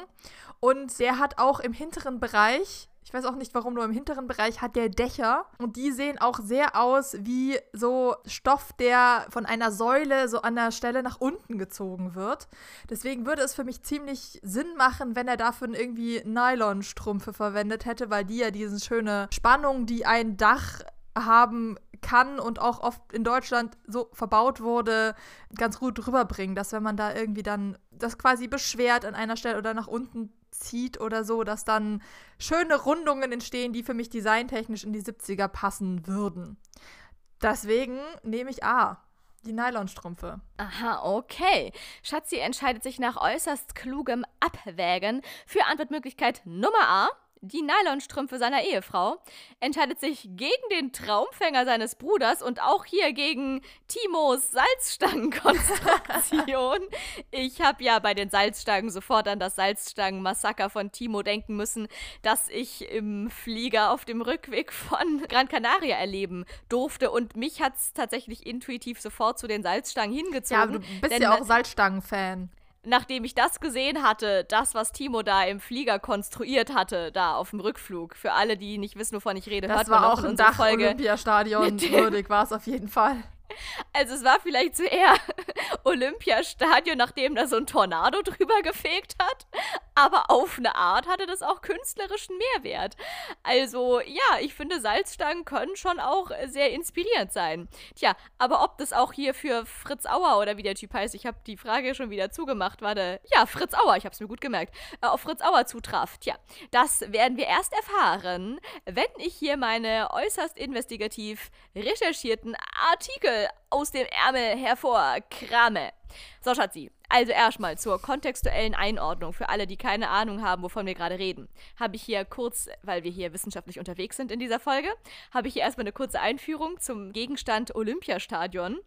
Und der hat auch im hinteren Bereich ich weiß auch nicht warum, nur im hinteren Bereich hat der Dächer und die sehen auch sehr aus wie so Stoff, der von einer Säule so an der Stelle nach unten gezogen wird. Deswegen würde es für mich ziemlich Sinn machen, wenn er dafür irgendwie Nylonstrümpfe verwendet hätte, weil die ja diese schöne Spannung, die ein Dach haben kann und auch oft in Deutschland so verbaut wurde, ganz gut rüberbringen, dass wenn man da irgendwie dann das quasi beschwert an einer Stelle oder nach unten zieht oder so, dass dann schöne Rundungen entstehen, die für mich designtechnisch in die 70er passen würden. Deswegen nehme ich A. Die Nylonstrümpfe. Aha, okay. Schatzi entscheidet sich nach äußerst klugem Abwägen für Antwortmöglichkeit Nummer A die Nylonstrümpfe seiner Ehefrau, entscheidet sich gegen den Traumfänger seines Bruders und auch hier gegen Timos Salzstangenkonstruktion. [laughs] ich habe ja bei den Salzstangen sofort an das Salzstangenmassaker von Timo denken müssen, das ich im Flieger auf dem Rückweg von Gran Canaria erleben durfte und mich hat es tatsächlich intuitiv sofort zu den Salzstangen hingezogen. Ja, aber du bist ja auch Salzstangen-Fan nachdem ich das gesehen hatte, das, was Timo da im Flieger konstruiert hatte, da auf dem Rückflug, für alle, die nicht wissen, wovon ich rede, das hört war man auch in Dach Folge. Olympiastadion [laughs] würdig war es auf jeden Fall. Also es war vielleicht zu eher [laughs] Olympiastadion, nachdem da so ein Tornado drüber gefegt hat. Aber auf eine Art hatte das auch künstlerischen Mehrwert. Also ja, ich finde, Salzstangen können schon auch sehr inspirierend sein. Tja, aber ob das auch hier für Fritz Auer oder wie der Typ heißt, ich habe die Frage schon wieder zugemacht, warte. Ja, Fritz Auer, ich habe es mir gut gemerkt, äh, auf Fritz Auer zutraf. Tja, das werden wir erst erfahren, wenn ich hier meine äußerst investigativ recherchierten Artikel aus dem Ärmel hervorkrame. So, Schatzi, also erstmal zur kontextuellen Einordnung für alle, die keine Ahnung haben, wovon wir gerade reden. Habe ich hier kurz, weil wir hier wissenschaftlich unterwegs sind in dieser Folge, habe ich hier erstmal eine kurze Einführung zum Gegenstand Olympiastadion.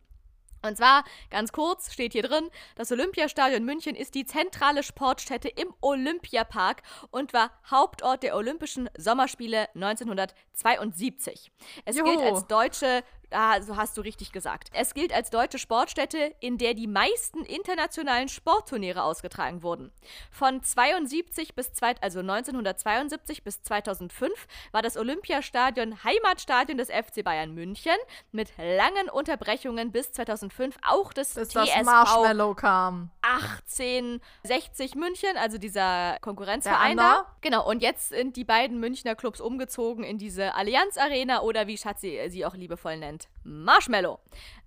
Und zwar, ganz kurz, steht hier drin, das Olympiastadion München ist die zentrale Sportstätte im Olympiapark und war Hauptort der Olympischen Sommerspiele 1972. Es Juhu. gilt als deutsche Ah, so hast du richtig gesagt. Es gilt als deutsche Sportstätte, in der die meisten internationalen Sportturniere ausgetragen wurden. Von 72 bis zwei, also 1972 bis 2005 war das Olympiastadion Heimatstadion des FC Bayern München mit langen Unterbrechungen bis 2005 auch des Bis TSV das Marshmallow kam. 1860 München, also dieser Konkurrenzverein da. Genau, und jetzt sind die beiden Münchner Clubs umgezogen in diese Allianz Arena oder wie Schatzi sie auch liebevoll nennt, Marshmallow.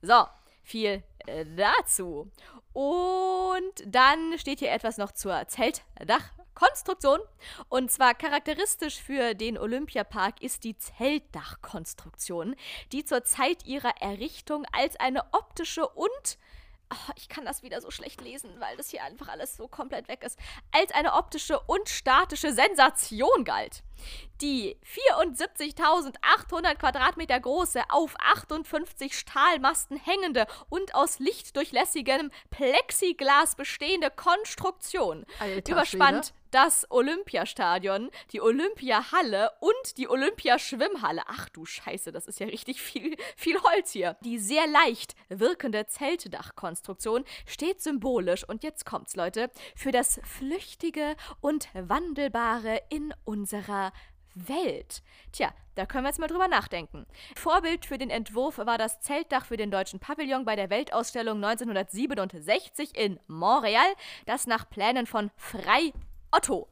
So, viel äh, dazu. Und dann steht hier etwas noch zur Zeltdachkonstruktion. Und zwar charakteristisch für den Olympiapark ist die Zeltdachkonstruktion, die zur Zeit ihrer Errichtung als eine optische und Oh, ich kann das wieder so schlecht lesen, weil das hier einfach alles so komplett weg ist, als eine optische und statische Sensation galt. Die 74.800 Quadratmeter große, auf 58 Stahlmasten hängende und aus lichtdurchlässigem Plexiglas bestehende Konstruktion Alter überspannt. Das Olympiastadion, die Olympiahalle und die Olympiaschwimmhalle. Ach du Scheiße, das ist ja richtig viel, viel Holz hier. Die sehr leicht wirkende Zeltdachkonstruktion steht symbolisch, und jetzt kommt's, Leute, für das Flüchtige und Wandelbare in unserer Welt. Tja, da können wir jetzt mal drüber nachdenken. Vorbild für den Entwurf war das Zeltdach für den deutschen Pavillon bei der Weltausstellung 1967 in Montreal, das nach Plänen von Frei Otto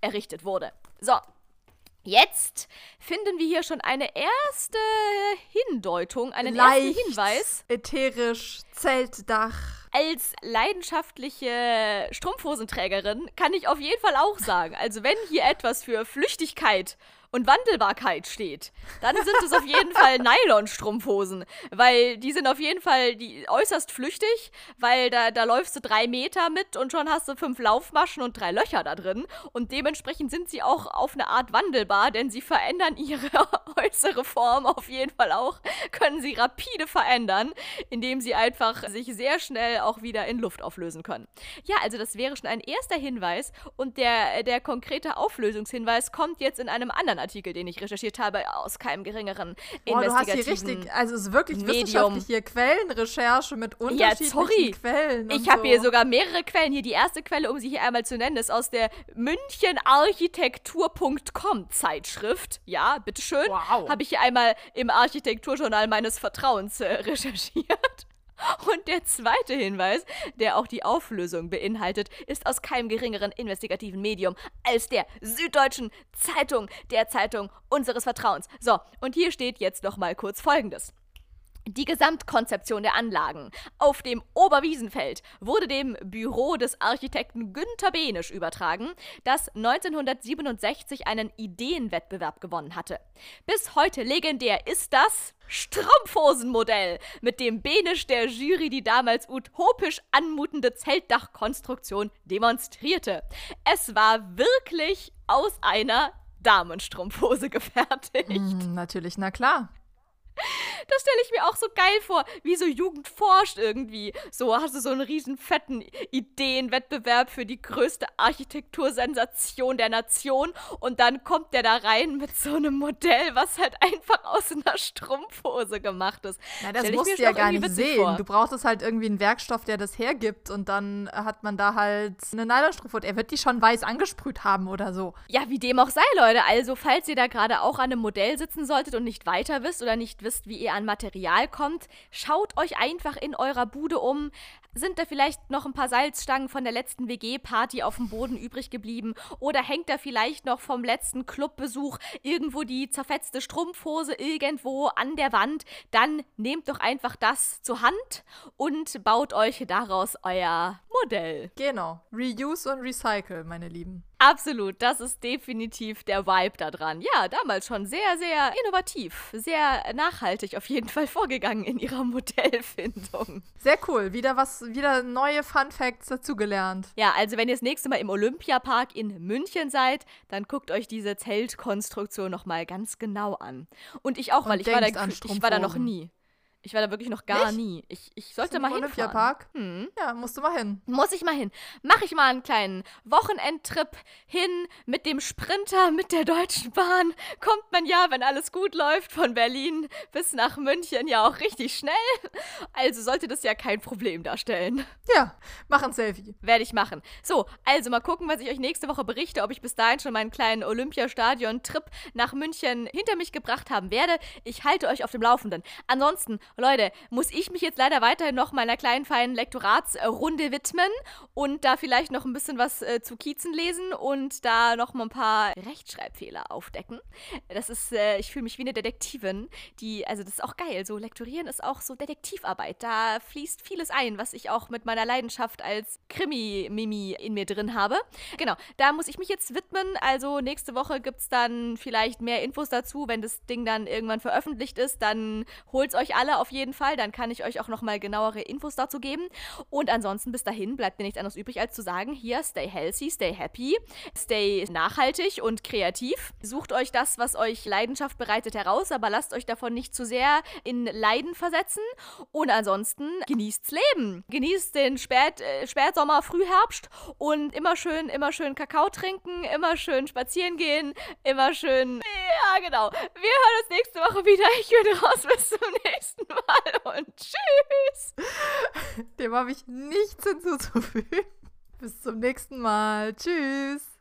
errichtet wurde. So. Jetzt finden wir hier schon eine erste Hindeutung, einen Leicht, ersten Hinweis. ätherisch, Zeltdach. Als leidenschaftliche Strumpfhosenträgerin kann ich auf jeden Fall auch sagen, also wenn hier etwas für Flüchtigkeit und Wandelbarkeit steht, dann sind es auf jeden Fall [laughs] Nylon-Strumpfhosen, weil die sind auf jeden Fall die äußerst flüchtig, weil da, da läufst du drei Meter mit und schon hast du fünf Laufmaschen und drei Löcher da drin und dementsprechend sind sie auch auf eine Art wandelbar, denn sie verändern ihre [laughs] äußere Form auf jeden Fall auch, können sie rapide verändern, indem sie einfach sich sehr schnell auch wieder in Luft auflösen können. Ja, also das wäre schon ein erster Hinweis und der, der konkrete Auflösungshinweis kommt jetzt in einem anderen Artikel, den ich recherchiert habe, aus keinem geringeren Boah, du hast hier investigativen richtig, also es ist wirklich Medium. wissenschaftlich hier Quellenrecherche mit unterschiedlichen sorry. Quellen. Ich habe so. hier sogar mehrere Quellen. Hier die erste Quelle, um sie hier einmal zu nennen, ist aus der Münchenarchitektur.com Zeitschrift. Ja, bitteschön. Wow. Habe ich hier einmal im Architekturjournal meines Vertrauens äh, [laughs] recherchiert. Und der zweite Hinweis, der auch die Auflösung beinhaltet, ist aus keinem geringeren investigativen Medium als der Süddeutschen Zeitung, der Zeitung unseres Vertrauens. So, und hier steht jetzt noch mal kurz Folgendes. Die Gesamtkonzeption der Anlagen auf dem Oberwiesenfeld wurde dem Büro des Architekten Günther Behnisch übertragen, das 1967 einen Ideenwettbewerb gewonnen hatte. Bis heute legendär ist das Strumpfhosenmodell, mit dem Behnisch der Jury die damals utopisch anmutende Zeltdachkonstruktion demonstrierte. Es war wirklich aus einer Damenstrumpfhose gefertigt. Hm, natürlich, na klar. Das stelle ich mir auch so geil vor, wie so Jugend forscht irgendwie. So hast du so einen riesen fetten Ideenwettbewerb für die größte Architektursensation der Nation und dann kommt der da rein mit so einem Modell, was halt einfach aus einer Strumpfhose gemacht ist. Na, das musst du ja gar nicht sehen. vor. Du brauchtest halt irgendwie einen Werkstoff, der das hergibt und dann hat man da halt eine Nylonstrumpfhose. Er wird die schon weiß angesprüht haben oder so. Ja, wie dem auch sei, Leute. Also, falls ihr da gerade auch an einem Modell sitzen solltet und nicht weiter wisst oder nicht wisst, wie ihr an an Material kommt, schaut euch einfach in eurer Bude um. Sind da vielleicht noch ein paar Salzstangen von der letzten WG-Party auf dem Boden übrig geblieben? Oder hängt da vielleicht noch vom letzten Clubbesuch irgendwo die zerfetzte Strumpfhose irgendwo an der Wand? Dann nehmt doch einfach das zur Hand und baut euch daraus euer Modell. Genau. Reuse und Recycle, meine Lieben. Absolut, das ist definitiv der Vibe da dran. Ja, damals schon sehr, sehr innovativ, sehr nachhaltig auf jeden Fall vorgegangen in ihrer [laughs] Modellfindung. Sehr cool, wieder was, wieder neue Fun Facts dazugelernt. Ja, also wenn ihr das nächste Mal im Olympiapark in München seid, dann guckt euch diese Zeltkonstruktion nochmal ganz genau an. Und ich auch, Und weil ich war, da, ich war da noch nie. Ich war da wirklich noch gar Nicht? nie. Ich, ich sollte mal hinfahren. Olympiapark? Hm. Ja, musst du mal hin. Muss ich mal hin. Mache ich mal einen kleinen Wochenendtrip hin mit dem Sprinter, mit der Deutschen Bahn. Kommt man ja, wenn alles gut läuft, von Berlin bis nach München ja auch richtig schnell. Also sollte das ja kein Problem darstellen. Ja, mach ein Selfie. Werde ich machen. So, also mal gucken, was ich euch nächste Woche berichte, ob ich bis dahin schon meinen kleinen Olympiastadion-Trip nach München hinter mich gebracht haben werde. Ich halte euch auf dem Laufenden. Ansonsten, Leute, muss ich mich jetzt leider weiterhin noch meiner kleinen feinen Lektoratsrunde widmen und da vielleicht noch ein bisschen was äh, zu Kiezen lesen und da noch mal ein paar Rechtschreibfehler aufdecken. Das ist, äh, ich fühle mich wie eine Detektivin, die, also das ist auch geil. So Lektorieren ist auch so Detektivarbeit. Da fließt vieles ein, was ich auch mit meiner Leidenschaft als Krimi-Mimi in mir drin habe. Genau, da muss ich mich jetzt widmen. Also nächste Woche gibt es dann vielleicht mehr Infos dazu. Wenn das Ding dann irgendwann veröffentlicht ist, dann holt es euch alle auf jeden Fall. Dann kann ich euch auch nochmal genauere Infos dazu geben. Und ansonsten bis dahin bleibt mir nichts anderes übrig, als zu sagen, hier, stay healthy, stay happy, stay nachhaltig und kreativ. Sucht euch das, was euch Leidenschaft bereitet, heraus, aber lasst euch davon nicht zu sehr in Leiden versetzen. Und ansonsten genießt's Leben. Genießt den Spät, äh, Spätsommer, Frühherbst und immer schön, immer schön Kakao trinken, immer schön spazieren gehen, immer schön. Ja, genau. Wir hören uns nächste Woche wieder. Ich bin raus. Bis zum nächsten Mal und tschüss. Dem habe ich nichts hinzuzufügen. Bis zum nächsten Mal. Tschüss.